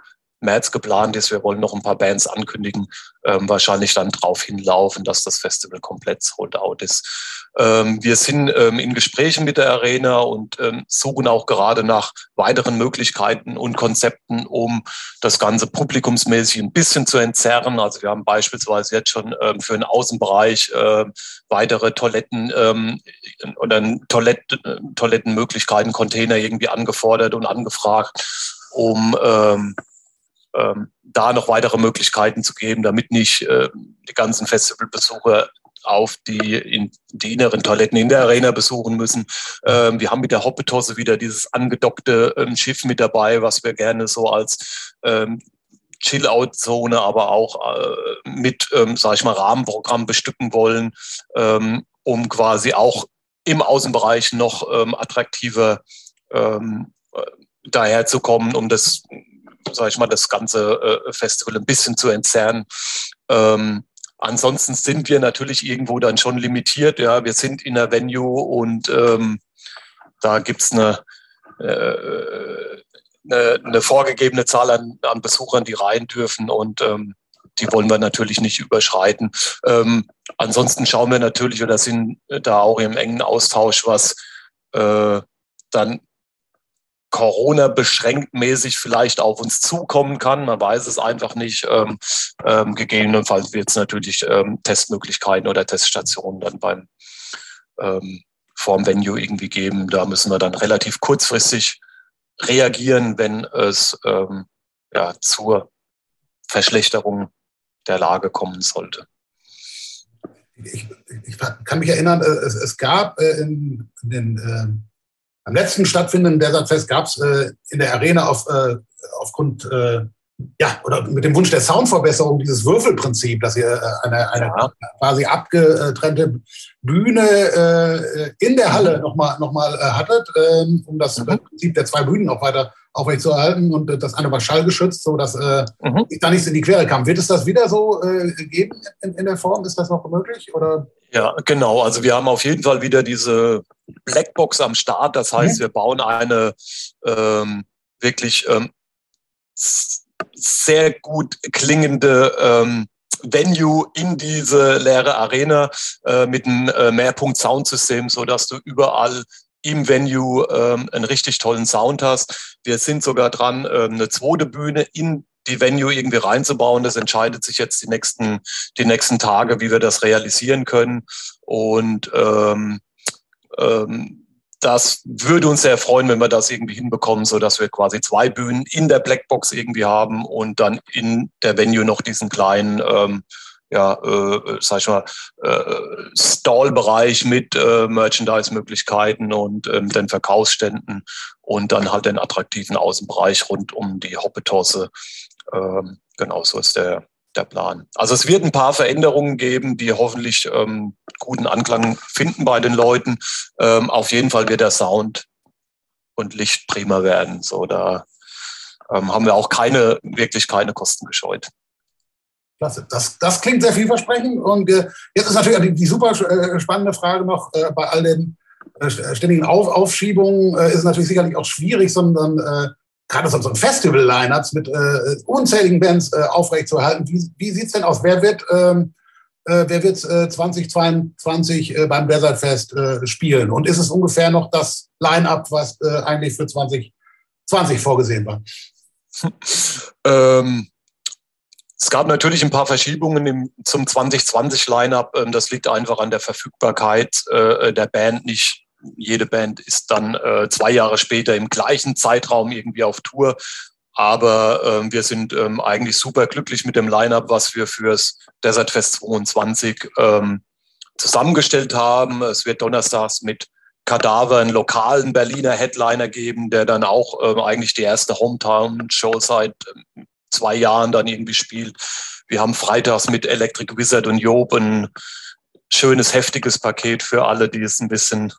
März geplant ist. Wir wollen noch ein paar Bands ankündigen, ähm, wahrscheinlich dann darauf hinlaufen, dass das Festival komplett sold out ist. Ähm, wir sind ähm, in Gesprächen mit der Arena und ähm, suchen auch gerade nach weiteren Möglichkeiten und Konzepten, um das Ganze publikumsmäßig ein bisschen zu entzerren. Also wir haben beispielsweise jetzt schon ähm, für den Außenbereich äh, weitere Toiletten ähm, oder Toilett, Toilettenmöglichkeiten, Container irgendwie angefordert und angefragt, um ähm, da noch weitere Möglichkeiten zu geben, damit nicht äh, die ganzen Festivalbesucher auf die, in, die inneren Toiletten in der Arena besuchen müssen. Ähm, wir haben mit der Hoppetosse wieder dieses angedockte ähm, Schiff mit dabei, was wir gerne so als ähm, Chill-Out-Zone, aber auch äh, mit, ähm, sage ich mal, Rahmenprogramm bestücken wollen, ähm, um quasi auch im Außenbereich noch ähm, attraktiver ähm, äh, daherzukommen, um das sage ich mal, das ganze äh, Festival ein bisschen zu entzerren. Ähm, ansonsten sind wir natürlich irgendwo dann schon limitiert. Ja, wir sind in der Venue und ähm, da gibt's eine, äh, eine, eine vorgegebene Zahl an, an Besuchern, die rein dürfen und ähm, die wollen wir natürlich nicht überschreiten. Ähm, ansonsten schauen wir natürlich oder sind da auch im engen Austausch, was äh, dann Corona beschränkt mäßig vielleicht auf uns zukommen kann. Man weiß es einfach nicht. Ähm, ähm, gegebenenfalls wird es natürlich ähm, Testmöglichkeiten oder Teststationen dann beim ähm, vorm Venue irgendwie geben. Da müssen wir dann relativ kurzfristig reagieren, wenn es ähm, ja, zur Verschlechterung der Lage kommen sollte. Ich, ich kann mich erinnern, äh, es, es gab äh, in, in den äh, am letzten stattfindenden Desertfest gab es äh, in der Arena auf, äh, aufgrund äh, ja, oder mit dem Wunsch der Soundverbesserung, dieses Würfelprinzip, dass ihr äh, eine, eine ja. quasi abgetrennte Bühne äh, in der Halle nochmal noch mal, äh, hattet, ähm, um das mhm. Prinzip der zwei Bühnen auch weiter aufrechtzuerhalten und äh, das eine war schallgeschützt, so dass äh, mhm. da nichts in die Quere kam. Wird es das wieder so äh, geben in, in der Form? Ist das noch möglich? Oder? Ja, genau. Also wir haben auf jeden Fall wieder diese Blackbox am Start. Das heißt, wir bauen eine ähm, wirklich ähm, sehr gut klingende ähm, Venue in diese leere Arena äh, mit einem äh, Mehrpunkt-Soundsystem, so dass du überall im Venue ähm, einen richtig tollen Sound hast. Wir sind sogar dran, ähm, eine zweite Bühne in die Venue irgendwie reinzubauen. Das entscheidet sich jetzt die nächsten, die nächsten Tage, wie wir das realisieren können. Und ähm, ähm, das würde uns sehr freuen, wenn wir das irgendwie hinbekommen, so dass wir quasi zwei Bühnen in der Blackbox irgendwie haben und dann in der Venue noch diesen kleinen, ähm, ja, äh, sag ich mal, äh, Stall-Bereich mit äh, Merchandise-Möglichkeiten und ähm, den Verkaufsständen und dann halt den attraktiven Außenbereich rund um die Hoppetosse. Ähm, genau so ist der, der Plan. Also es wird ein paar Veränderungen geben, die hoffentlich ähm, guten Anklang finden bei den Leuten. Ähm, auf jeden Fall wird der Sound und Licht prima werden. So, da ähm, haben wir auch keine, wirklich keine Kosten gescheut. Klasse. Das, das klingt sehr vielversprechend. Und äh, jetzt ist natürlich die, die super äh, spannende Frage noch äh, bei all den äh, ständigen Auf Aufschiebungen äh, ist natürlich sicherlich auch schwierig, sondern gerade so ein Festival-Lineups mit äh, unzähligen Bands äh, aufrechtzuerhalten. Wie, wie sieht es denn aus? Wer wird, ähm, äh, wer wird äh, 2022 äh, beim Desert Fest äh, spielen? Und ist es ungefähr noch das Line-Up, was äh, eigentlich für 2020 vorgesehen war? ähm, es gab natürlich ein paar Verschiebungen im, zum 2020-Line-Up. Ähm, das liegt einfach an der Verfügbarkeit äh, der Band nicht jede Band ist dann äh, zwei Jahre später im gleichen Zeitraum irgendwie auf Tour. Aber ähm, wir sind ähm, eigentlich super glücklich mit dem Line-up, was wir fürs Desert Fest 22 ähm, zusammengestellt haben. Es wird donnerstags mit Kadaver einen lokalen Berliner Headliner geben, der dann auch ähm, eigentlich die erste Hometown-Show seit ähm, zwei Jahren dann irgendwie spielt. Wir haben freitags mit Electric Wizard und Job ein schönes, heftiges Paket für alle, die es ein bisschen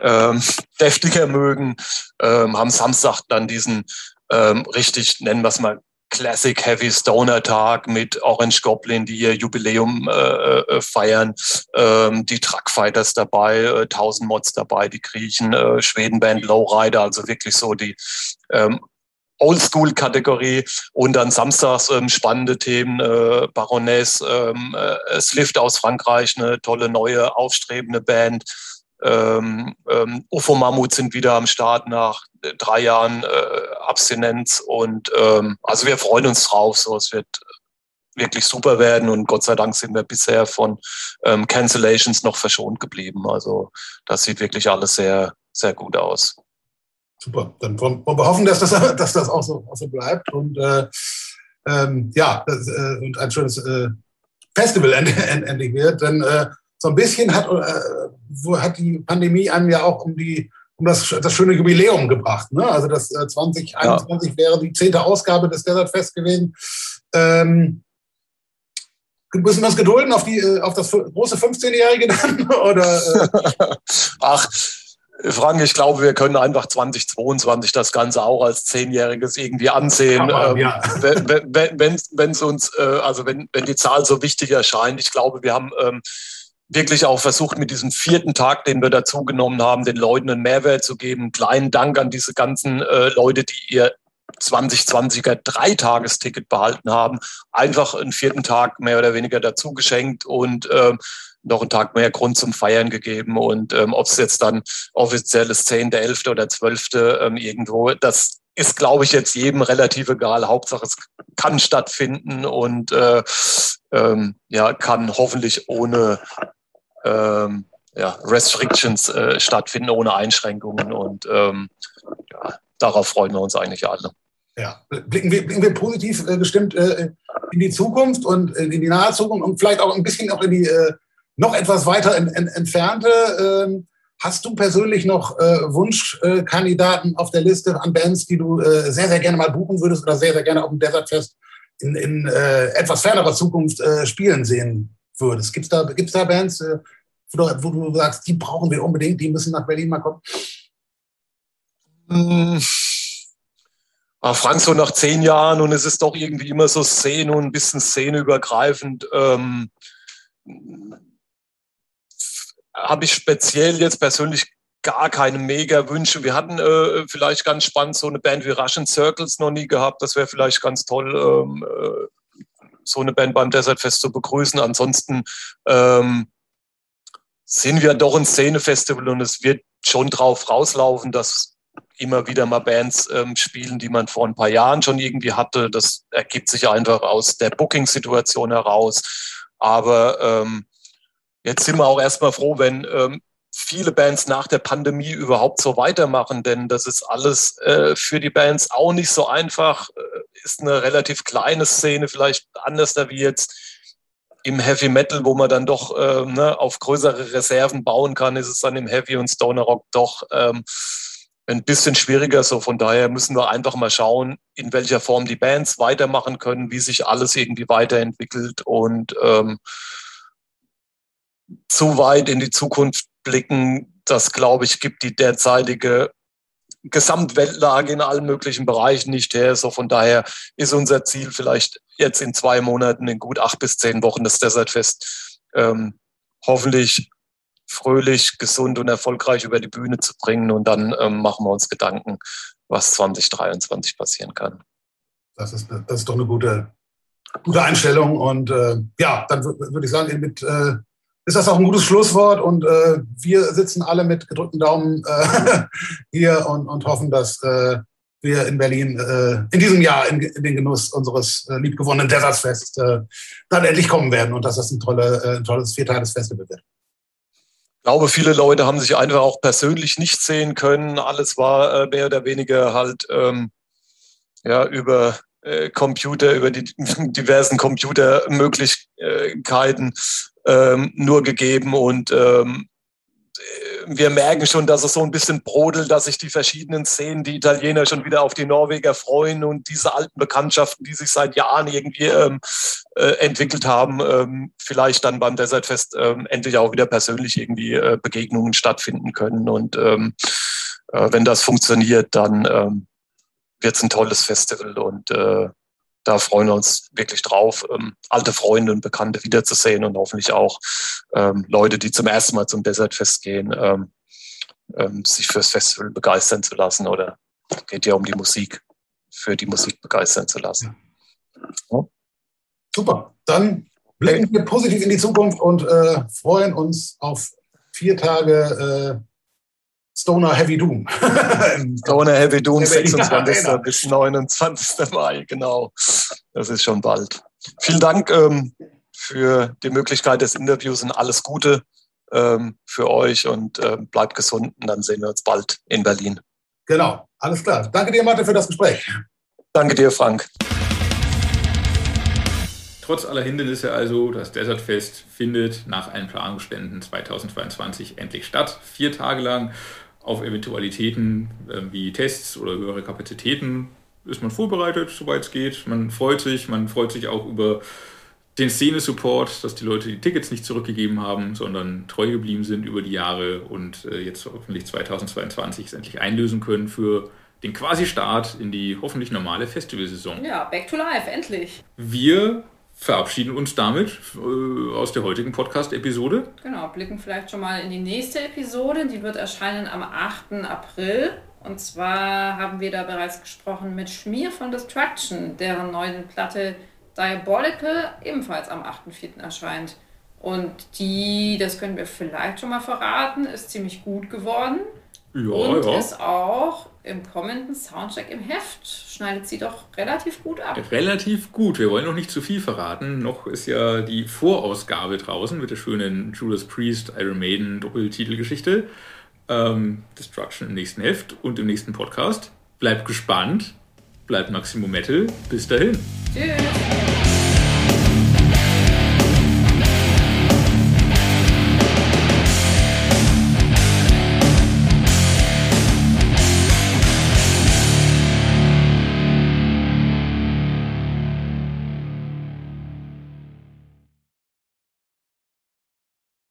ähm, deftiger mögen, ähm, haben Samstag dann diesen ähm, richtig, nennen wir es mal, Classic Heavy Stoner Tag mit Orange Goblin, die ihr Jubiläum äh, äh, feiern, ähm, die Truckfighters dabei, äh, 1000 Mods dabei, die Griechen, äh, Schwedenband Lowrider, also wirklich so die ähm, Oldschool-Kategorie. Und dann samstags ähm, spannende Themen, äh, Baroness, ähm, äh, Slift aus Frankreich, eine tolle neue aufstrebende Band, ähm, ähm, UFO Mammut sind wieder am Start nach drei Jahren äh, Abstinenz und ähm, also wir freuen uns drauf. So, es wird wirklich super werden und Gott sei Dank sind wir bisher von ähm, Cancellations noch verschont geblieben. Also das sieht wirklich alles sehr, sehr gut aus. Super, dann wollen wir hoffen, dass das, dass das auch, so, auch so bleibt und äh, ähm, ja, äh, und ein schönes äh, Festival endlich wird, denn äh, so ein bisschen hat, äh, hat die Pandemie einem ja auch um die um das, das schöne Jubiläum gebracht. Ne? Also das äh, 2021 ja. wäre die zehnte Ausgabe des Desert Fest gewesen. Ähm, müssen wir uns gedulden auf, die, äh, auf das große 15-Jährige dann? Oder, äh? Ach, Frank, ich glaube, wir können einfach 2022 das Ganze auch als Zehnjähriges irgendwie ansehen. Aber, ähm, ja. wenn es wenn, uns, äh, also wenn, wenn die Zahl so wichtig erscheint, ich glaube, wir haben ähm, wirklich auch versucht, mit diesem vierten Tag, den wir dazu genommen haben, den Leuten einen Mehrwert zu geben. Kleinen Dank an diese ganzen äh, Leute, die ihr 2020er Dreitagesticket behalten haben. Einfach einen vierten Tag mehr oder weniger dazu geschenkt und ähm, noch einen Tag mehr Grund zum Feiern gegeben. Und ähm, ob es jetzt dann offiziell ist 10., 11. oder 12. Ähm, irgendwo, das ist, glaube ich, jetzt jedem relativ egal. Hauptsache, es kann stattfinden und äh, ähm, ja, kann hoffentlich ohne ähm, ja, Restrictions äh, stattfinden, ohne Einschränkungen. Und ähm, ja, darauf freuen wir uns eigentlich alle. Ja, blicken wir, blicken wir positiv äh, gestimmt äh, in die Zukunft und äh, in die nahe Zukunft und vielleicht auch ein bisschen auch in die äh, noch etwas weiter in, in, entfernte. Ähm, Hast du persönlich noch äh, Wunschkandidaten auf der Liste an Bands, die du sehr, sehr gerne mal buchen würdest oder sehr, sehr gerne auf dem Desert Fest in, in etwas fernerer Zukunft spielen sehen würdest? Gibt es da, gibt's da Bands, wo du, sagst, die brauchen wir unbedingt, die müssen nach Berlin mal kommen? Hm. Ah, Frank, so nach zehn Jahren und es ist doch irgendwie immer so Szene und ein bisschen szeneübergreifend. Ähm, habe ich speziell jetzt persönlich gar keine mega Wünsche. Wir hatten äh, vielleicht ganz spannend so eine Band wie Russian Circles noch nie gehabt. Das wäre vielleicht ganz toll, ähm, äh, so eine Band beim Desert Fest zu begrüßen. Ansonsten ähm, sind wir doch ein Szenefestival und es wird schon drauf rauslaufen, dass immer wieder mal Bands ähm, spielen, die man vor ein paar Jahren schon irgendwie hatte. Das ergibt sich einfach aus der Booking-Situation heraus. Aber ähm, Jetzt sind wir auch erstmal froh, wenn ähm, viele Bands nach der Pandemie überhaupt so weitermachen, denn das ist alles äh, für die Bands auch nicht so einfach. Äh, ist eine relativ kleine Szene, vielleicht anders da wie jetzt im Heavy Metal, wo man dann doch äh, ne, auf größere Reserven bauen kann, ist es dann im Heavy und Stoner Rock doch ähm, ein bisschen schwieriger. So von daher müssen wir einfach mal schauen, in welcher Form die Bands weitermachen können, wie sich alles irgendwie weiterentwickelt und ähm, zu weit in die Zukunft blicken. Das, glaube ich, gibt die derzeitige Gesamtweltlage in allen möglichen Bereichen nicht her. So von daher ist unser Ziel vielleicht jetzt in zwei Monaten, in gut acht bis zehn Wochen das Desertfest ähm, hoffentlich fröhlich, gesund und erfolgreich über die Bühne zu bringen. Und dann ähm, machen wir uns Gedanken, was 2023 passieren kann. Das ist, das ist doch eine gute, gute Einstellung. Und äh, ja, dann würde ich sagen, mit äh, ist das auch ein gutes Schlusswort und äh, wir sitzen alle mit gedrückten Daumen äh, hier und, und hoffen, dass äh, wir in Berlin äh, in diesem Jahr in, in den Genuss unseres äh, liebgewonnenen Desertsfest äh, dann endlich kommen werden und dass das ein, tolle, ein tolles Viertagesfestival wird. Ich glaube, viele Leute haben sich einfach auch persönlich nicht sehen können. Alles war mehr oder weniger halt ähm, ja, über äh, Computer, über die diversen Computermöglichkeiten ähm, nur gegeben und ähm, wir merken schon, dass es so ein bisschen brodelt, dass sich die verschiedenen Szenen, die Italiener schon wieder auf die Norweger freuen und diese alten Bekanntschaften, die sich seit Jahren irgendwie ähm, äh, entwickelt haben, ähm, vielleicht dann beim Desertfest ähm, endlich auch wieder persönlich irgendwie äh, Begegnungen stattfinden können. Und ähm, äh, wenn das funktioniert, dann ähm, wird es ein tolles Festival und äh, da freuen wir uns wirklich drauf, ähm, alte Freunde und Bekannte wiederzusehen und hoffentlich auch ähm, Leute, die zum ersten Mal zum Desertfest gehen, ähm, ähm, sich fürs Festival begeistern zu lassen oder geht ja um die Musik, für die Musik begeistern zu lassen. Ja. Super, dann blicken wir positiv in die Zukunft und äh, freuen uns auf vier Tage äh, Stoner Heavy Doom. Stoner Heavy Doom, 26. bis 29. Mai, genau. Das ist schon bald. Vielen Dank ähm, für die Möglichkeit des Interviews und alles Gute ähm, für euch und äh, bleibt gesund und dann sehen wir uns bald in Berlin. Genau, alles klar. Danke dir, Martin, für das Gespräch. Danke dir, Frank. Trotz aller Hindernisse also, das Desertfest findet nach allen Planungsständen 2022 endlich statt. Vier Tage lang auf Eventualitäten äh, wie Tests oder höhere Kapazitäten ist man vorbereitet, soweit es geht. Man freut sich, man freut sich auch über den Szene-Support, dass die Leute die Tickets nicht zurückgegeben haben, sondern treu geblieben sind über die Jahre und äh, jetzt hoffentlich 2022 es endlich einlösen können für den quasi Start in die hoffentlich normale Festivalsaison. Ja, back to life, endlich. Wir verabschieden uns damit äh, aus der heutigen Podcast-Episode. Genau, blicken vielleicht schon mal in die nächste Episode. Die wird erscheinen am 8. April. Und zwar haben wir da bereits gesprochen mit Schmier von Destruction, deren neuen Platte Diabolical ebenfalls am 8.4. erscheint. Und die, das können wir vielleicht schon mal verraten, ist ziemlich gut geworden. Ja, und ja. ist auch im kommenden Soundcheck im Heft schneidet sie doch relativ gut ab. Relativ gut. Wir wollen noch nicht zu viel verraten. Noch ist ja die Vorausgabe draußen mit der schönen Judas Priest Iron Maiden Doppeltitelgeschichte. Ähm, Destruction im nächsten Heft und im nächsten Podcast. Bleibt gespannt. Bleibt Maximum Metal. Bis dahin. Tschüss.